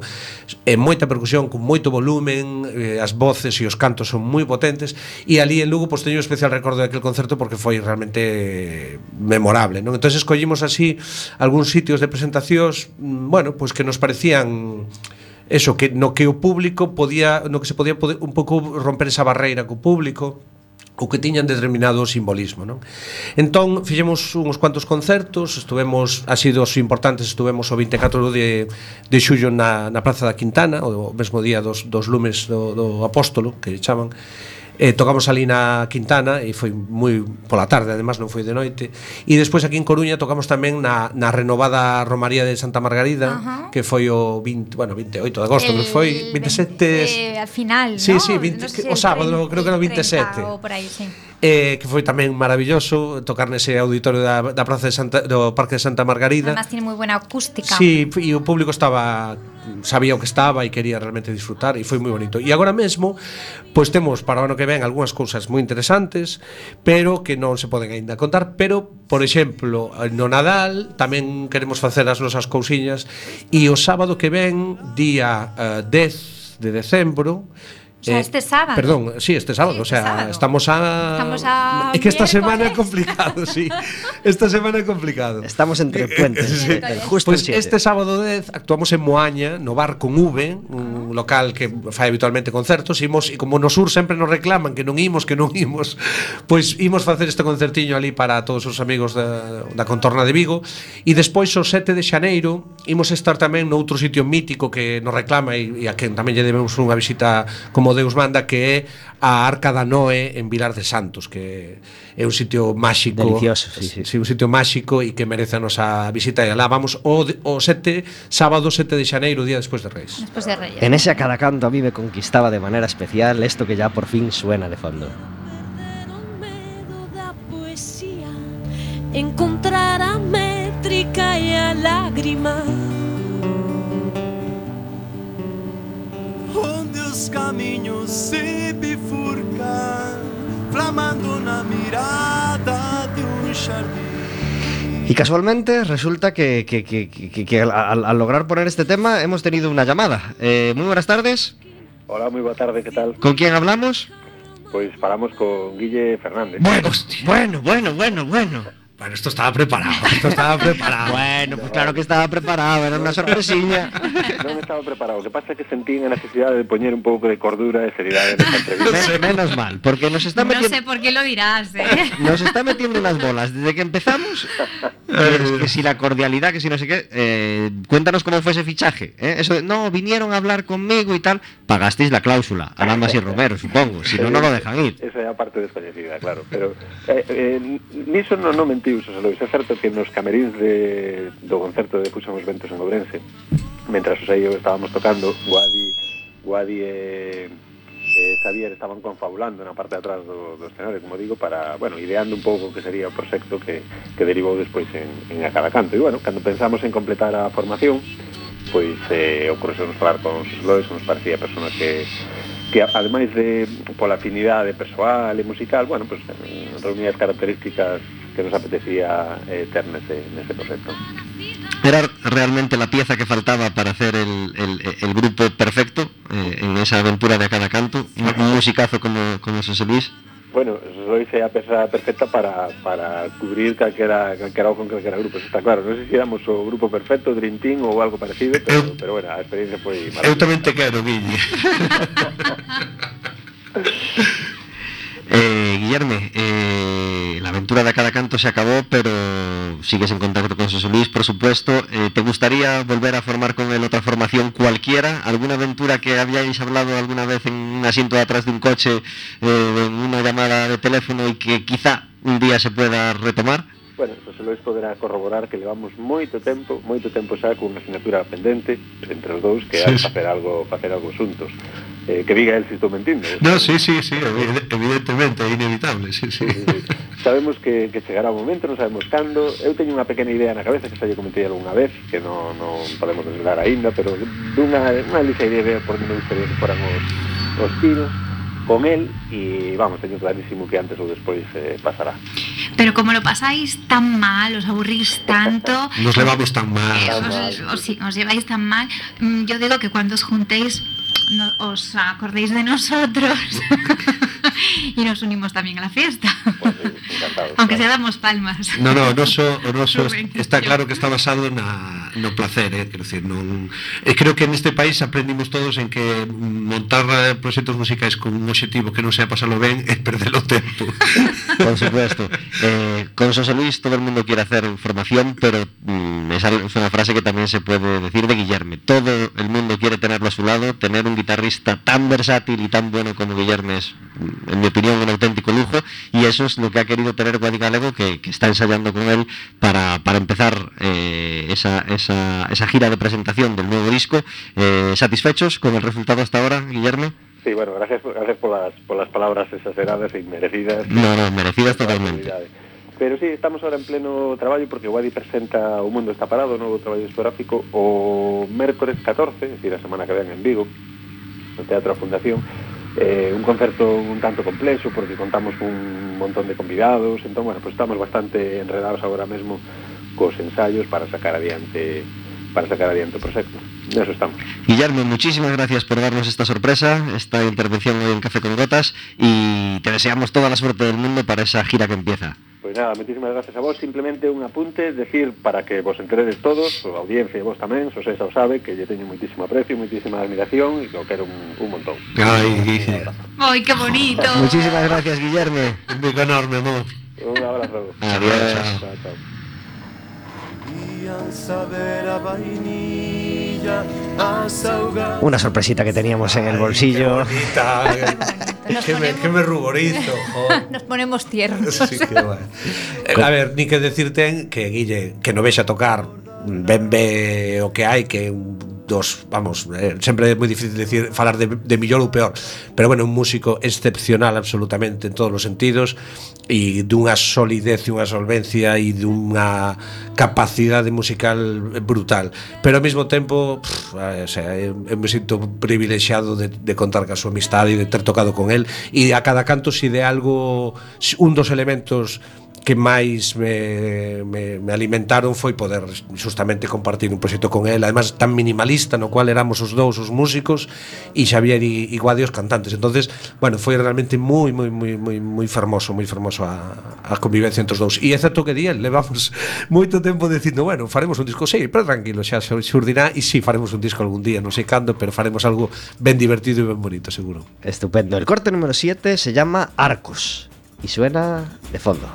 é eh, moita percusión con moito volumen, eh, as voces e os cantos son moi potentes e ali en Lugo pois teño un especial recordo daquele concerto porque foi realmente memorable, non? Entonces escollimos así algúns sitios de presentacións, mm, bueno, pois que nos parecían eso que no que o público podía, no que se podía poder, un pouco romper esa barreira co público ou que tiñan determinado simbolismo, non? Entón, fixemos uns cuantos concertos, estuvemos, así dos importantes, estuvemos o 24 de, de xullo na, na Praza da Quintana, o mesmo día dos, dos lumes do, do Apóstolo, que chaman, eh, tocamos ali na Quintana e foi moi pola tarde, además non foi de noite e despois aquí en Coruña tocamos tamén na, na renovada Romaría de Santa Margarida uh -huh. que foi o 20, bueno, 28 de agosto el, foi eh, 27 20, eh, al final, sí, ¿no? sí, 20, no sé, o sábado, 30, creo que era 27 30, o por aí, sí eh, que foi tamén maravilloso tocar nese auditorio da, da Praza de Santa, do Parque de Santa Margarida. Además, tiene moi buena acústica. Sí, e o público estaba sabía o que estaba e quería realmente disfrutar e foi moi bonito. E agora mesmo, pois temos para o ano que ven algunhas cousas moi interesantes, pero que non se poden aínda contar, pero por exemplo, no Nadal tamén queremos facer as nosas cousiñas e o sábado que ven, día eh, uh, 10 de decembro, Eh, sea, eh, este sábado. Perdón, sí, este sábado. Sí, este o sea, sábado. estamos a. Estamos a. Es que esta miércoles. semana es complicado, sí. Esta semana es complicado. Estamos entre puentes. sí. Justo pues este sábado 10 actuamos en Moaña, no bar con V, un ah. local que fai habitualmente concertos. Imos, e como no sur sempre nos reclaman que non imos, que non imos, pois pues, imos facer este concertiño ali para todos os amigos da, da contorna de Vigo. E despois, o 7 de xaneiro, imos estar tamén noutro sitio mítico que nos reclama e, e a quen tamén lle debemos unha visita como Deus manda que é a Arca da Noé en Vilar de Santos, que é un sitio máxico. Delicioso, sí, sí. sí un sitio máxico e que merece a nosa visita e alá vamos o, o sete, sábado 7 de xaneiro, día despois de Reis. Despois de Reis. En ese a cada canto a mí me conquistaba de maneira especial esto que ya por fin suena de fondo. encontrar a métrica e a lágrima. Onde os caminhos se bifurcam, flamando na mirada de um jardim. Y casualmente resulta que, que- que- que- que al, lograr poner este tema hemos tenido una llamada. Eh, muy buenas tardes. Hola, moi boa tarde, que tal? ¿Con quién hablamos? Pois falamos con Guille Fernández. Bueno, bueno, bueno, bueno, bueno. Bueno, esto estaba preparado, esto estaba preparado. Bueno, pues claro que estaba preparado, era una sorpresiña. Non estaba preparado. O que pasa é que sentí a necesidade de poñer un pouco de cordura e seriedade nesta entrevista. Men- menos mal, porque nos está No metiendo... sé por qué lo dirás, ¿eh? Nos está metiendo unas bolas desde que empezamos. Que, que si la cordialidad, que si no sé qué. eh, cuéntanos cómo fue ese fichaje. ¿eh? Eso de, no, vinieron a hablar conmigo y tal. Pagasteis la cláusula, hablando así Romero, supongo. Si no, no lo dejan ir. Esa é a parte descoñecida, claro. Pero eh, eh, niso non, colectivos a Lois. É certo que nos camerins de, do concerto de Puxamos Ventos en Ourense, mentras os eu estábamos tocando, Guadi, Guadi e, e Xavier estaban confabulando na parte de atrás do, do escenario, como digo, para, bueno, ideando un pouco que sería o proxecto que, que derivou despois en, en a cada canto. E, bueno, cando pensamos en completar a formación, pois eh, ocorreu nos falar con os Lois, nos parecía personas que que ademais de pola afinidade persoal e musical, bueno, pues reunía as características que nos apetecía eh, ter nese, nese proxecto. Era realmente la pieza que faltaba para hacer el, el, el grupo perfecto eh, en esa aventura de a cada canto, un, un musicazo como, como José Luis. Bueno, soy a pesa perfecta para, para cubrir calquera, calquera con calquera grupo, eso está claro. Non sei se éramos o grupo perfecto, Dream Team ou algo parecido, pero, eu, pero bueno, a experiencia foi maravillosa. Eu tamén te quero, Guille. Eh, Guillerme, eh, la aventura de a cada canto se acabó, pero sigues en contacto con José Luis, por supuesto. Eh, ¿Te gustaría volver a formar con él otra formación cualquiera? ¿Alguna aventura que habíais hablado alguna vez en un asiento de atrás de un coche, eh, en una llamada de teléfono y que quizá un día se pueda retomar? Bueno, José Lois poderá corroborar que levamos moito tempo, moito tempo xa con unha asignatura pendente entre os dous que sí. facer algo, facer algo xuntos. Eh, que diga él se estou mentindo. No, sí, sí, sí, evi- evidentemente, é inevitable, sí, sí. Sí, sí. Sabemos que, que chegará o momento, non sabemos cando. Eu teño unha pequena idea na cabeza que xa lle comentei algunha vez, que non, non podemos desvelar aínda, pero dunha, unha lixa idea por onde me gustaría que foran os, os tiros con él e vamos, teño clarísimo que antes ou despois eh, pasará. Pero como lo pasáis tan mal, os aburrís tanto, Nos levamos tan mal. eh, os, os- sí, os lleváis tan mal, mm, yo digo que cuando os juntéis no- os acordéis de nosotros y nos unimos también a la fiesta. Pues. Aunque sea damos palmas. No, no, o noso, o noso Rubén, está claro que está basado na, no placer, eh? quero decir, non, e creo que neste país aprendimos todos en que montar eh, proxectos musicais con un objetivo que non sea pasarlo ben é perder o tempo. Por supuesto. Eh, con José Luis todo el mundo quiere hacer formación, pero mm, es una frase que también se puede decir de Guillerme. Todo el mundo quiere tenerlo a su lado, tener un guitarrista tan versátil y tan bueno como Guillerme es, mm, en mi opinión, un auténtico lujo, y eso es lo que ha querido tener Guadi Galego, que, que está ensayando con él para, empezar eh, esa, esa, esa gira de presentación del nuevo disco. Eh, ¿Satisfechos con el resultado hasta ahora, Guillermo? Sí, bueno, gracias, gracias por, las, por las palabras exageradas e inmerecidas. No, no, merecidas totalmente. Pero sí, estamos ahora en pleno traballo porque Wadi presenta O Mundo Está Parado, o novo traballo discográfico, o mércores 14, é dicir, a semana que ven en Vigo, no Teatro da Fundación, eh, un concerto un tanto complexo porque contamos un montón de convidados, entón, bueno, pues estamos bastante enredados agora mesmo cos ensaios para sacar adiante para sacar adiante o proxecto. Eso estamos. Guillermo, muchísimas gracias por darnos esta sorpresa, esta intervención hoy en Café con Gotas y te deseamos toda la suerte del mundo para esa gira que empieza. Pois nada, moitísimas gracias a vos Simplemente un apunte, decir para que vos enteredes todos A audiencia e vos tamén, Xosé xa o sabe Que lle teño moitísimo aprecio, moitísima admiración E que o quero un, un montón Ai, ¡Ay, qué bonito! Muchísimas gracias, Guillermo. un bico enorme, amor. Un abrazo Adiós. Chao, chao. Ian saber a vainilla a saugar Una sorpresita que teníamos en el bolsillo. Bonita. Nos que, me, ponemos- que me ruborizo, joder. Nos ponemos tiernos. Sí. Eh, A ver, ni que decirte que Guille, que no vexa tocar ben ve o que hai que un dos, vamos, eh, sempre é moi difícil decir falar de, de millor ou peor, pero bueno, un músico excepcional absolutamente en todos os sentidos e dunha solidez e unha solvencia e dunha capacidade musical brutal, pero ao mesmo tempo, pff, o sea, eu, eu me sinto privilexiado de, de contar ca súa amistade e de ter tocado con el e a cada canto si de algo un dos elementos que máis me, me, me alimentaron foi poder justamente compartir un proxecto con él además tan minimalista no cual éramos os dous os músicos e Xavier e, e Guadi os cantantes. Entonces bueno foi realmente moi moi moi moi moi fermoso moi fermoso a, a convivencia entre os dous. E é certo que di levamos moito tempo dicindo bueno faremos un disco sí pero tranquilo xa xurdirá e si sí, faremos un disco algún día non sei cando pero faremos algo ben divertido e ben bonito seguro. Estupendo. El corte número 7 se llama Arcos y suena de fondo.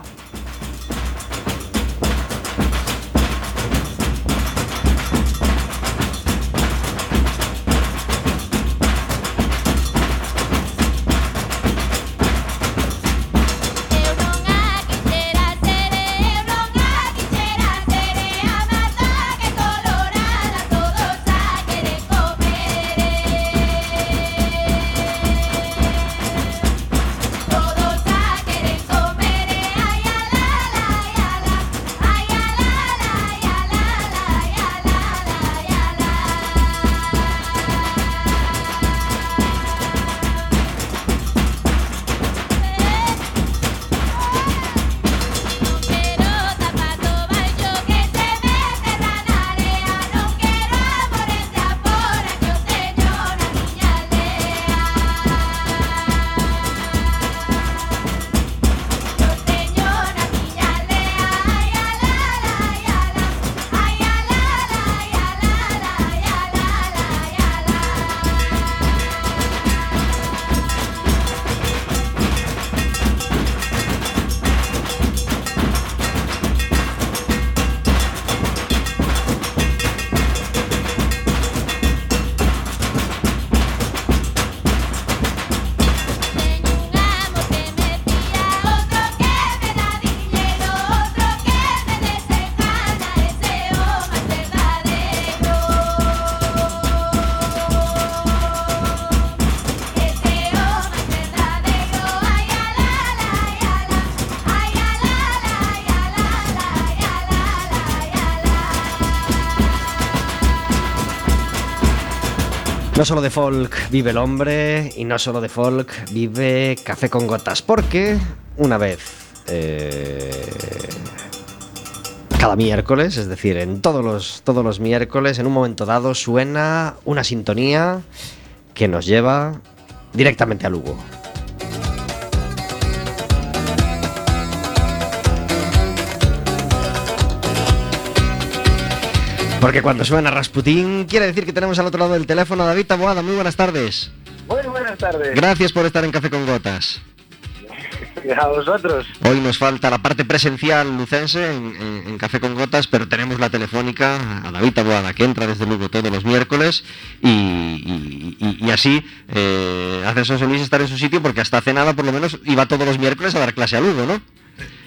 No solo de folk vive el hombre y no solo de folk vive Café con Gotas, porque una vez eh, cada miércoles, es decir, en todos los, todos los miércoles, en un momento dado suena una sintonía que nos lleva directamente a Lugo. Porque cuando suena Rasputín, quiere decir que tenemos al otro lado del teléfono a David Taboada. Muy buenas tardes. Muy buenas tardes. Gracias por estar en Café con Gotas. A vosotros. Hoy nos falta la parte presencial lucense en, en- en Café con Gotas, pero tenemos la telefónica a David Taboada, que entra desde Lugo todos los miércoles y, y- y- y así eh, hace José Luis estar en su sitio porque hasta hace nada por lo menos iba todos los miércoles a dar clase a Lugo, ¿no?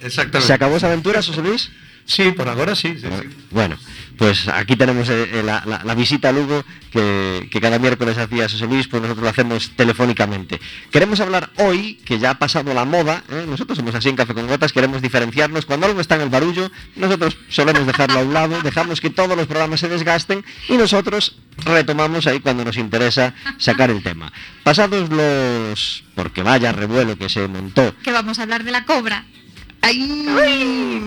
Exactamente. ¿Se acabó esa aventura, José Luis? Sí, por agora sí, sí, sí. Bueno, pues aquí tenemos eh, eh, la, la- la visita a Lugo que, que cada miércoles hacía José Luis, pues nosotros lo hacemos telefónicamente. Queremos hablar hoy, que ya ha pasado la moda, ¿eh? nosotros somos así en Café con Gotas, queremos diferenciarnos. Cuando algo está en el barullo, nosotros solemos dejarlo a un lado, dejamos que todos los programas se desgasten y nosotros retomamos ahí cuando nos interesa sacar el tema. Pasados los... porque vaya revuelo que se montó Que vamos a hablar de la cobra. Ay,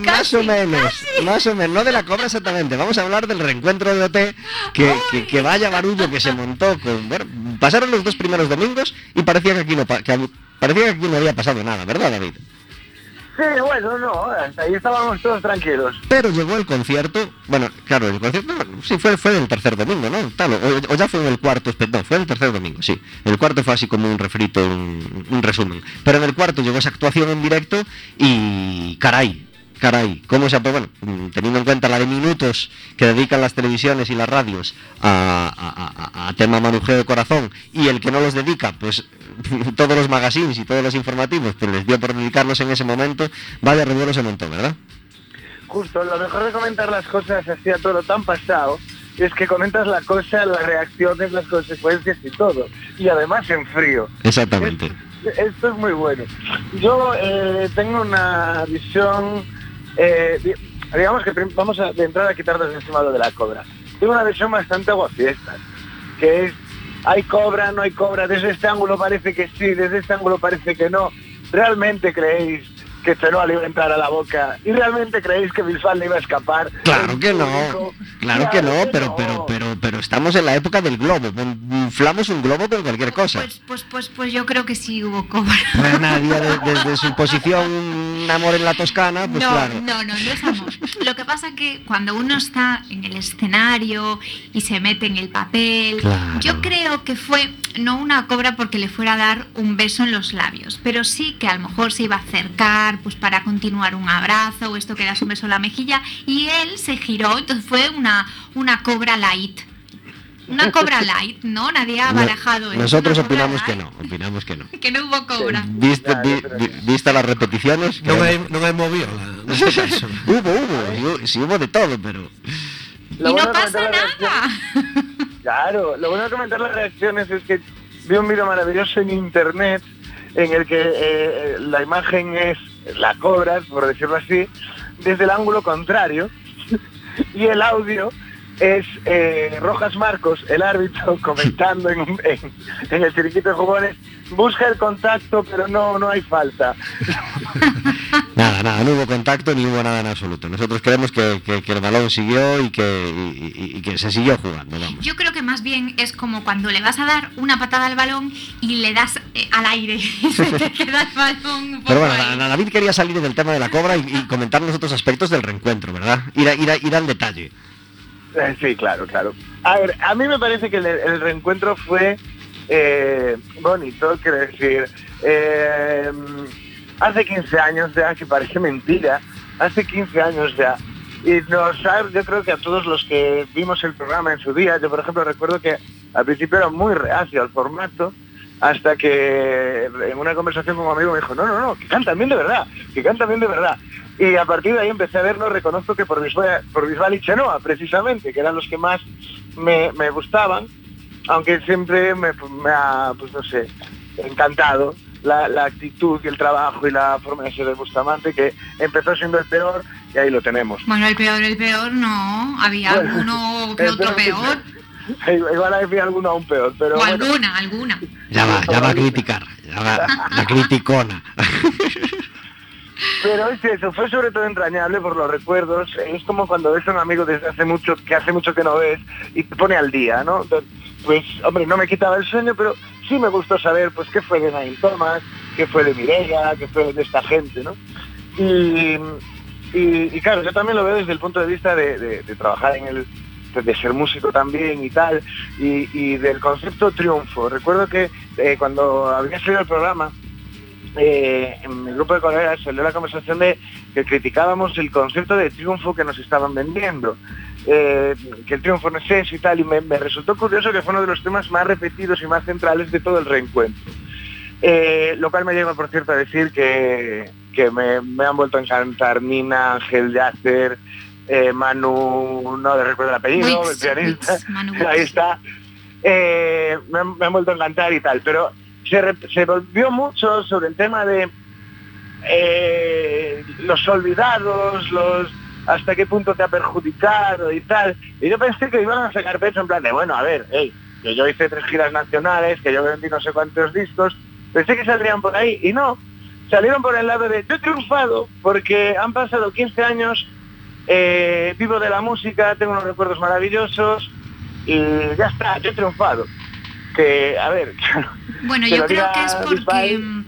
más o menos, más o menos, no de la cobra exactamente. Vamos a hablar del reencuentro de OT, que, que, que vaya barullo que se montó. Con, bueno, pasaron los dos primeros domingos y parecía que aquí no, que parecía que aquí no había pasado nada, ¿verdad, David? Sí, bueno, no, ahí estábamos todos tranquilos. Pero llegó el concierto, bueno, claro, el concierto, sí, fue, fue el tercer domingo, ¿no? Tal, o, ya fue en el cuarto, no, fue el tercer domingo, sí. El cuarto fue así como un refrito, un resumen. Pero en el cuarto llegó esa actuación en directo y caray, caray, cómo se ha, bueno, mm, teniendo en cuenta la de minutos que dedican las televisiones y las radios a, a- a- a tema manujeo de corazón y el que no los dedica, pues todos los magazines y todos los informativos, pues les dio por dedicarlos en ese momento, vaya revuelo se montó, ¿verdad? Justo, lo mejor de comentar las cosas así a todo tan pasado es que comentas la cosa, las reacciones, las consecuencias y todo. Y además en frío. Exactamente. Esto es muy bueno. Yo eh, tengo una visión, eh, di- digamos que vamos a de entrada a quitarnos encima lo de la cobra. Tengo una visión bastante aguafiestas, que es, hay cobra, no hay cobra, desde este ángulo parece que sí, desde este ángulo parece que no. ¿Realmente creéis que Chenoa le iba a entrar a la boca? ¿Y realmente creéis que Bisbal le iba a escapar? Claro que no, claro que no, pero, pero, pero, estamos en la época del globo. Inflamos un globo con cualquier cosa. Pues, pues, pues, pues yo creo que sí hubo cobra. Pues nadie de- desde su posición, un amor en la Toscana, pues no, claro. no, no, no es amor. Lo que pasa que cuando uno está en el escenario y se mete en el papel, Claro. yo creo que fue no una cobra porque le fuera a dar un beso en los labios, pero sí que a lo mejor se iba a acercar pues para continuar un abrazo o esto que das un beso en la mejilla y él se giró, entonces fue una, una cobra light. Una cobra light, ¿no? Nadie ha No- barajado eso. Nosotros opinamos que no, opinamos que no. Que no hubo cobra. Viste, vi- vi- vista las repeticiones, hai, non hai moviola neste caso. hubo, hubo, sí, hubo- sí hubo de todo, pero Lo y bueno no pasa la nada. Claro, lo bueno de comentar las reacciones es que vi un vídeo maravilloso en internet en el que eh, la imagen es la cobra, por decirlo así, desde el ángulo contrario y el audio es eh, Rojas Marcos, el árbitro, comentando en, un- en- en el chiringuito de jugones, busca el contacto pero no, no hay falta. nada, nada, no hubo contacto ni hubo nada en absoluto. Nosotros creemos que, que- que el balón siguió y que, y- y- y que se siguió jugando, vamos. Yo creo que más bien es como cuando le vas a dar una patada al balón y le das eh, al aire y se te queda el balón un poco Pero bueno, ahí. David quería salir del tema de la cobra y, y comentar los otros aspectos del reencuentro, ¿verdad? Ir, a- ir, a- ir al detalle. Sí, claro, claro. A ver, a mí me parece que el, reencuentro fue eh, bonito, quiero decir, eh, hace 15 años ya, que parece mentira, hace 15 años ya. Y nos yo creo que a todos los que vimos el programa en su día, yo por ejemplo recuerdo que al principio era muy reacio al formato, hasta que en una conversación con un amigo me dijo, no, no, no, que cantan bien de verdad, que cantan bien de verdad. Y a partir de ahí empecé a verlo, reconozco que por Bisbal, por Bisbal y Chenoa, precisamente, que eran los que más me, me gustaban, aunque siempre me, me ha, pues no sé, encantado la, la actitud y el trabajo y la forma de ser de Bustamante, que empezó siendo el peor y ahí lo tenemos. Bueno, el peor, el peor no. Había Bueno, alguno que otro peor- peor. Igual hay alguno aún peor, pero O bueno. alguna, alguna. Ya va, ya va a criticar, ya va, la criticona. Pero es eso, fue sobre todo entrañable por los recuerdos. Es como cuando ves a un amigo desde hace mucho, que hace mucho que no ves, y te pone al día, ¿no? Pues, hombre, no me quitaba el sueño, pero sí me gustó saber, pues, qué fue de Nain Thomas, qué fue de Mireia, qué fue de esta gente, ¿no? Y, y- claro, yo también lo veo desde el punto de vista de, trabajar en el de ser músico también y tal, y, y del concepto triunfo. Recuerdo que eh, cuando había salido el programa, eh, en mi grupo de colegas salió la conversación de que criticábamos el concepto de triunfo que nos estaban vendiendo. eh, que el triunfo no es eso y tal, y me, me resultó curioso que fue uno de los temas más repetidos y más centrales de todo el reencuentro. Eh, lo cual me lleva, por cierto, a decir que, que me, me han vuelto a encantar Nina, Ángel Yacer, Manu, no le recuerdo el apellido, Wix, el pianista, Wix, Manu Wix. ahí está. Me, han, me han vuelto a encantar y tal, pero se, volvió mucho sobre el tema de eh, los olvidados, los hasta qué punto te ha perjudicado y tal. Y yo pensé que iban a sacar pecho en plan de, bueno, a ver, que yo hice tres giras nacionales, que yo vendí no sé cuántos discos, pensé que saldrían por ahí y no. salieron por el lado de yo he triunfado porque han pasado 15 años, eh, vivo de la música, tengo unos recuerdos maravillosos y ya está, yo he triunfado. Que, a ver, Bueno, yo creo que es porque mm,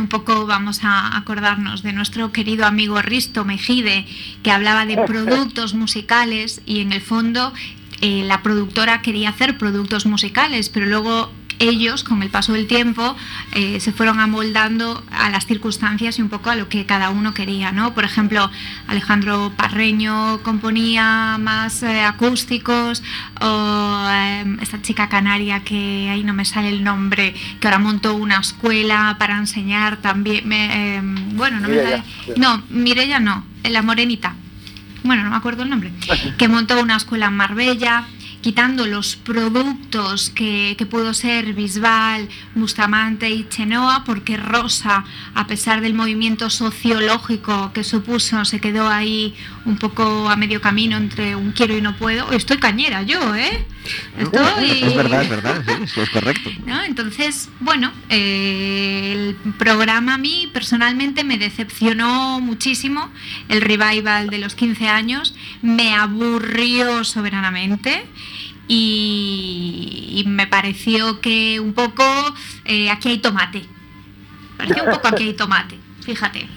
un poco vamos a acordarnos de nuestro querido amigo Risto Mejide, que hablaba de productos musicales y en el fondo eh, la productora quería hacer productos musicales, pero luego ellos, con el paso del tiempo, eh, se fueron amoldando a las circunstancias y un poco a lo que cada uno quería, ¿no? Por ejemplo, Alejandro Parreño componía más eh, acústicos, o eh, esta chica canaria que ahí no me sale el nombre, que ahora montó una escuela para enseñar también, me- eh, bueno, no me Mireia, sale, no, Mirella no, la morenita, bueno, no me acuerdo el nombre, que montó una escuela en Marbella, quitando los productos que, que pudo ser Bisbal, Bustamante y Chenoa, porque Rosa, a pesar del movimiento sociológico que supuso, se quedó ahí un poco a medio camino entre un quiero y no puedo. Estoy cañera yo, ¿eh? Estoy... Es verdad, es verdad, sí, eso es correcto. ¿no? Entonces, bueno, eh, el programa a mí personalmente me decepcionó muchísimo, el revival de los 15 años, me aburrió soberanamente y, y me pareció que un poco eh, aquí hay tomate. Pareció un poco aquí hay tomate, fíjate.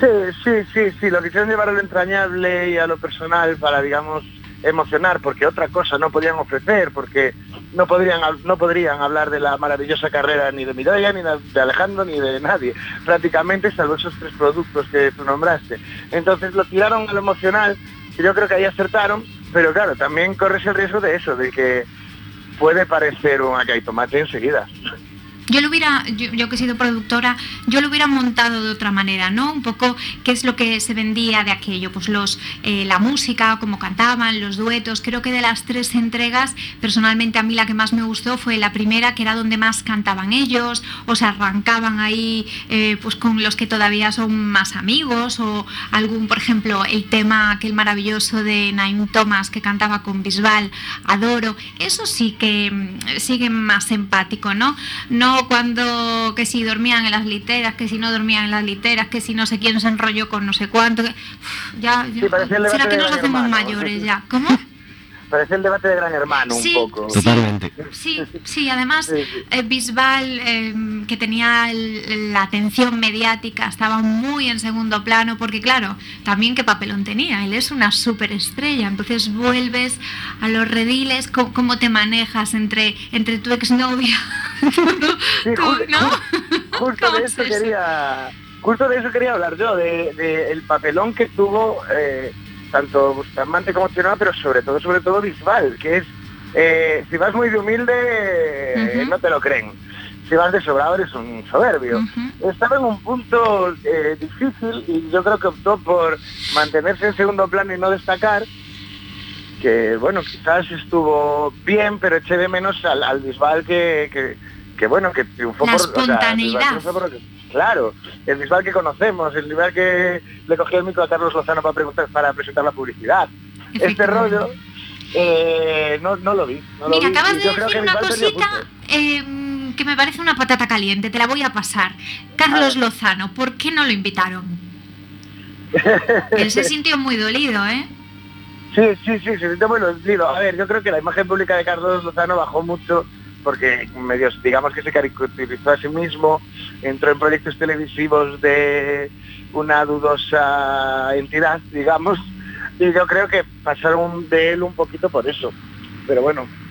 Sí, sí, sí, sí, lo quisieron llevar a lo entrañable y a lo personal para, digamos, emocionar, porque otra cosa no podían ofrecer, porque no podrían, no podrían hablar de la maravillosa carrera ni de Mireia, ni de Alejandro, ni de nadie, prácticamente salvo esos tres productos que tú nombraste. Entonces lo tiraron a lo emocional, y yo creo que ahí acertaron, pero claro, también corres el riesgo de eso, de que puede parecer un acá y tomate enseguida. Yo lo hubiera, yo, que he sido productora, yo lo hubiera montado de otra manera, ¿no? Un poco qué es lo que se vendía de aquello, pues los eh, la música, cómo cantaban, los duetos. Creo que de las tres entregas, personalmente a mí la que más me gustó fue la primera, que era donde más cantaban ellos, o se arrancaban ahí, eh, pues con los que todavía son más amigos, o algún, por ejemplo, el tema aquel maravilloso de Naim Thomas que cantaba con Bisbal, Adoro. Eso sí que mm, sigue más empático, ¿no? No cuando que si dormían en las literas, que si no dormían en las literas, que si no sé quién se enrolló con no sé cuánto. que- ya, Sí, ¿Será que nos hacemos Hermano. mayores ya? ¿Cómo? Parece el debate de Gran Hermano Sí, un poco. sí. Totalmente. Sí, sí, además eh, Bisbal, eh, que tenía el- la atención mediática, estaba muy en segundo plano, porque claro, también qué papelón tenía, él es una superestrella, entonces vuelves a los rediles, ¿cómo, cómo te manejas entre, entre tu exnovia? Sí, Tú, ju- ¿no? ju- justo ¿Cómo de es eso eso? quería justo de eso quería hablar yo de, de el papelón que tuvo eh, tanto Bustamante como Chenoa pero sobre todo sobre todo Bisbal que es eh, si vas muy de humilde no te lo creen. Si vas de sobrado eres un soberbio. Estaba en un punto eh, difícil y yo creo que optó por mantenerse en segundo plano y no destacar que bueno quizás estuvo bien pero eché de menos al, al Bisbal que, que, que, bueno que triunfó La por o sea, Claro el Bisbal que conocemos el Bisbal que le cogió el micro a Carlos Lozano para preguntar para presentar la publicidad este rollo eh, no, no lo vi no lo Mira, vi, acabas de decir que una cosita eh, que me parece una patata caliente, te la voy a pasar. Carlos Lozano, ¿por qué no lo invitaron? Él se sintió muy dolido, ¿eh? Sí, sí, sí, se siente muy dolido. A ver, yo creo que la imagen pública de Carlos Lozano bajó mucho porque medios, digamos que se caricaturizó a sí mismo, entró en proyectos televisivos de una dudosa entidad, digamos, y yo creo que pasaron de él un poquito por eso. Pero bueno.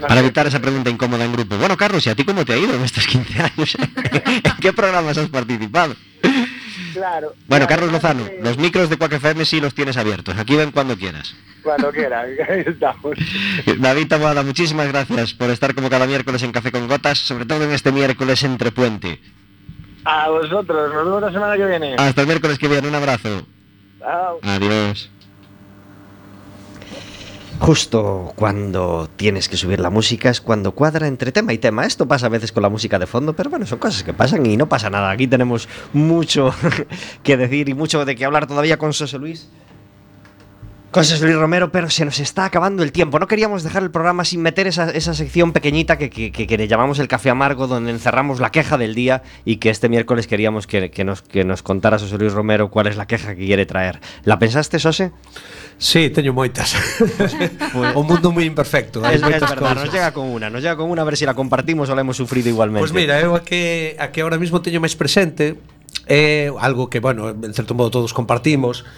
Para evitar esa pregunta incómoda en grupo. Bueno, Carlos, ¿y a ti cómo te ha ido en estos 15 años? ¿En qué programas has participado? Claro. Bueno, claro, Carlos Lozano, los micros de Quack FM sí los tienes abiertos. Aquí ven cuando quieras. Cuando quiera, ahí estamos. David Taboada, muchísimas gracias por estar como cada miércoles en Café con Gotas, sobre todo en este miércoles entre puente. A vosotros, nos vemos la semana que viene. Hasta el miércoles que viene, un abrazo. Chao. Adiós. Justo cuando tienes que subir la música es cuando cuadra entre tema y tema. Esto pasa a veces con la música de fondo, pero bueno, son cosas que pasan y no pasa nada. Aquí tenemos mucho que decir y mucho de qué hablar todavía con José Luis. José Luis Romero, pero se nos está acabando el tiempo. No queríamos dejar el programa sin meter esa, esa sección pequeñita que, que- que- que le llamamos el café amargo, donde encerramos la queja del día y que este miércoles queríamos que, que nos, que nos contara José Luis Romero cuál es la queja que quiere traer. ¿La pensaste, Sose? Sí, teño moitas. o mundo moi imperfecto. Es, es verdad, cousas. nos llega con una, nos llega con una a ver si la compartimos o la hemos sufrido igualmente. Pois mira, eu a que, a que ahora mismo teño máis presente É algo que, bueno, en certo modo todos compartimos,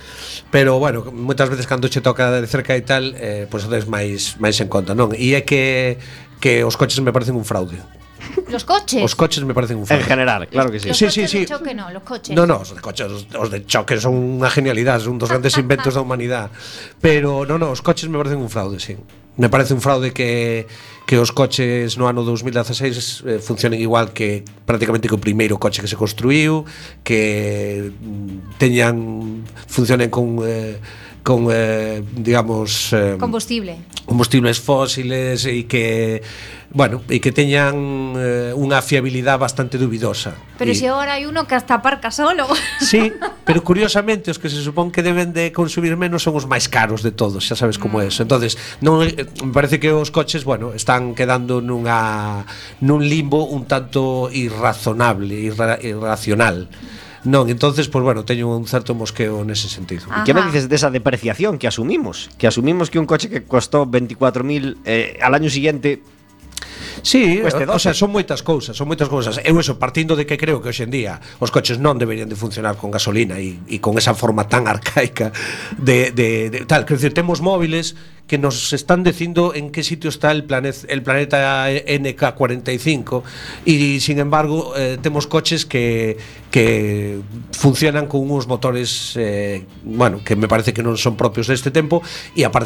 pero, bueno, moitas veces cando che toca de cerca e tal, eh, pois pues, máis máis en conta, non? E é que que os coches me parecen un fraude. Los coches. Os coches me parecen un fraude. En general, claro que sí. Los sí, coches sí, sí. de choque no, los coches. No, no, os de coches, os, os de choque son unha genialidade, son un dos grandes inventos da humanidade. Pero, no, no, os coches me parecen un fraude, sí me parece un fraude que que os coches no ano 2016 eh, funcionen igual que prácticamente que o primeiro coche que se construiu, que mm, teñan funcionen con eh, con eh, digamos eh, combustible. combustibles fósiles e que bueno, e que teñan eh, unha fiabilidade bastante dubidosa. Pero e... se si agora hai uno que hasta aparca solo. Sí, pero curiosamente os que se supón que deben de consumir menos son os máis caros de todos, xa sabes como é eso. Mm. Entonces, non eh, me parece que os coches, bueno, están quedando nunha nun limbo un tanto irrazonable, irra, irracional. Non, entonces, pues bueno, teño un certo mosqueo nese sentido. E Que me dices desa depreciación que asumimos? Que asumimos que un coche que costó 24.000 eh, al año siguiente Sí, cueste o sea, son moitas cousas, son moitas cousas. Eu eso partindo de que creo que hoxe en día os coches non deberían de funcionar con gasolina e, e con esa forma tan arcaica de, de, de tal, quer decir, temos móviles que nos están dicindo en qué sitio está el, planeta el planeta NK45 y sin embargo eh, temos coches que, que funcionan con uns motores eh, bueno, que me parece que non son propios deste tempo e aparte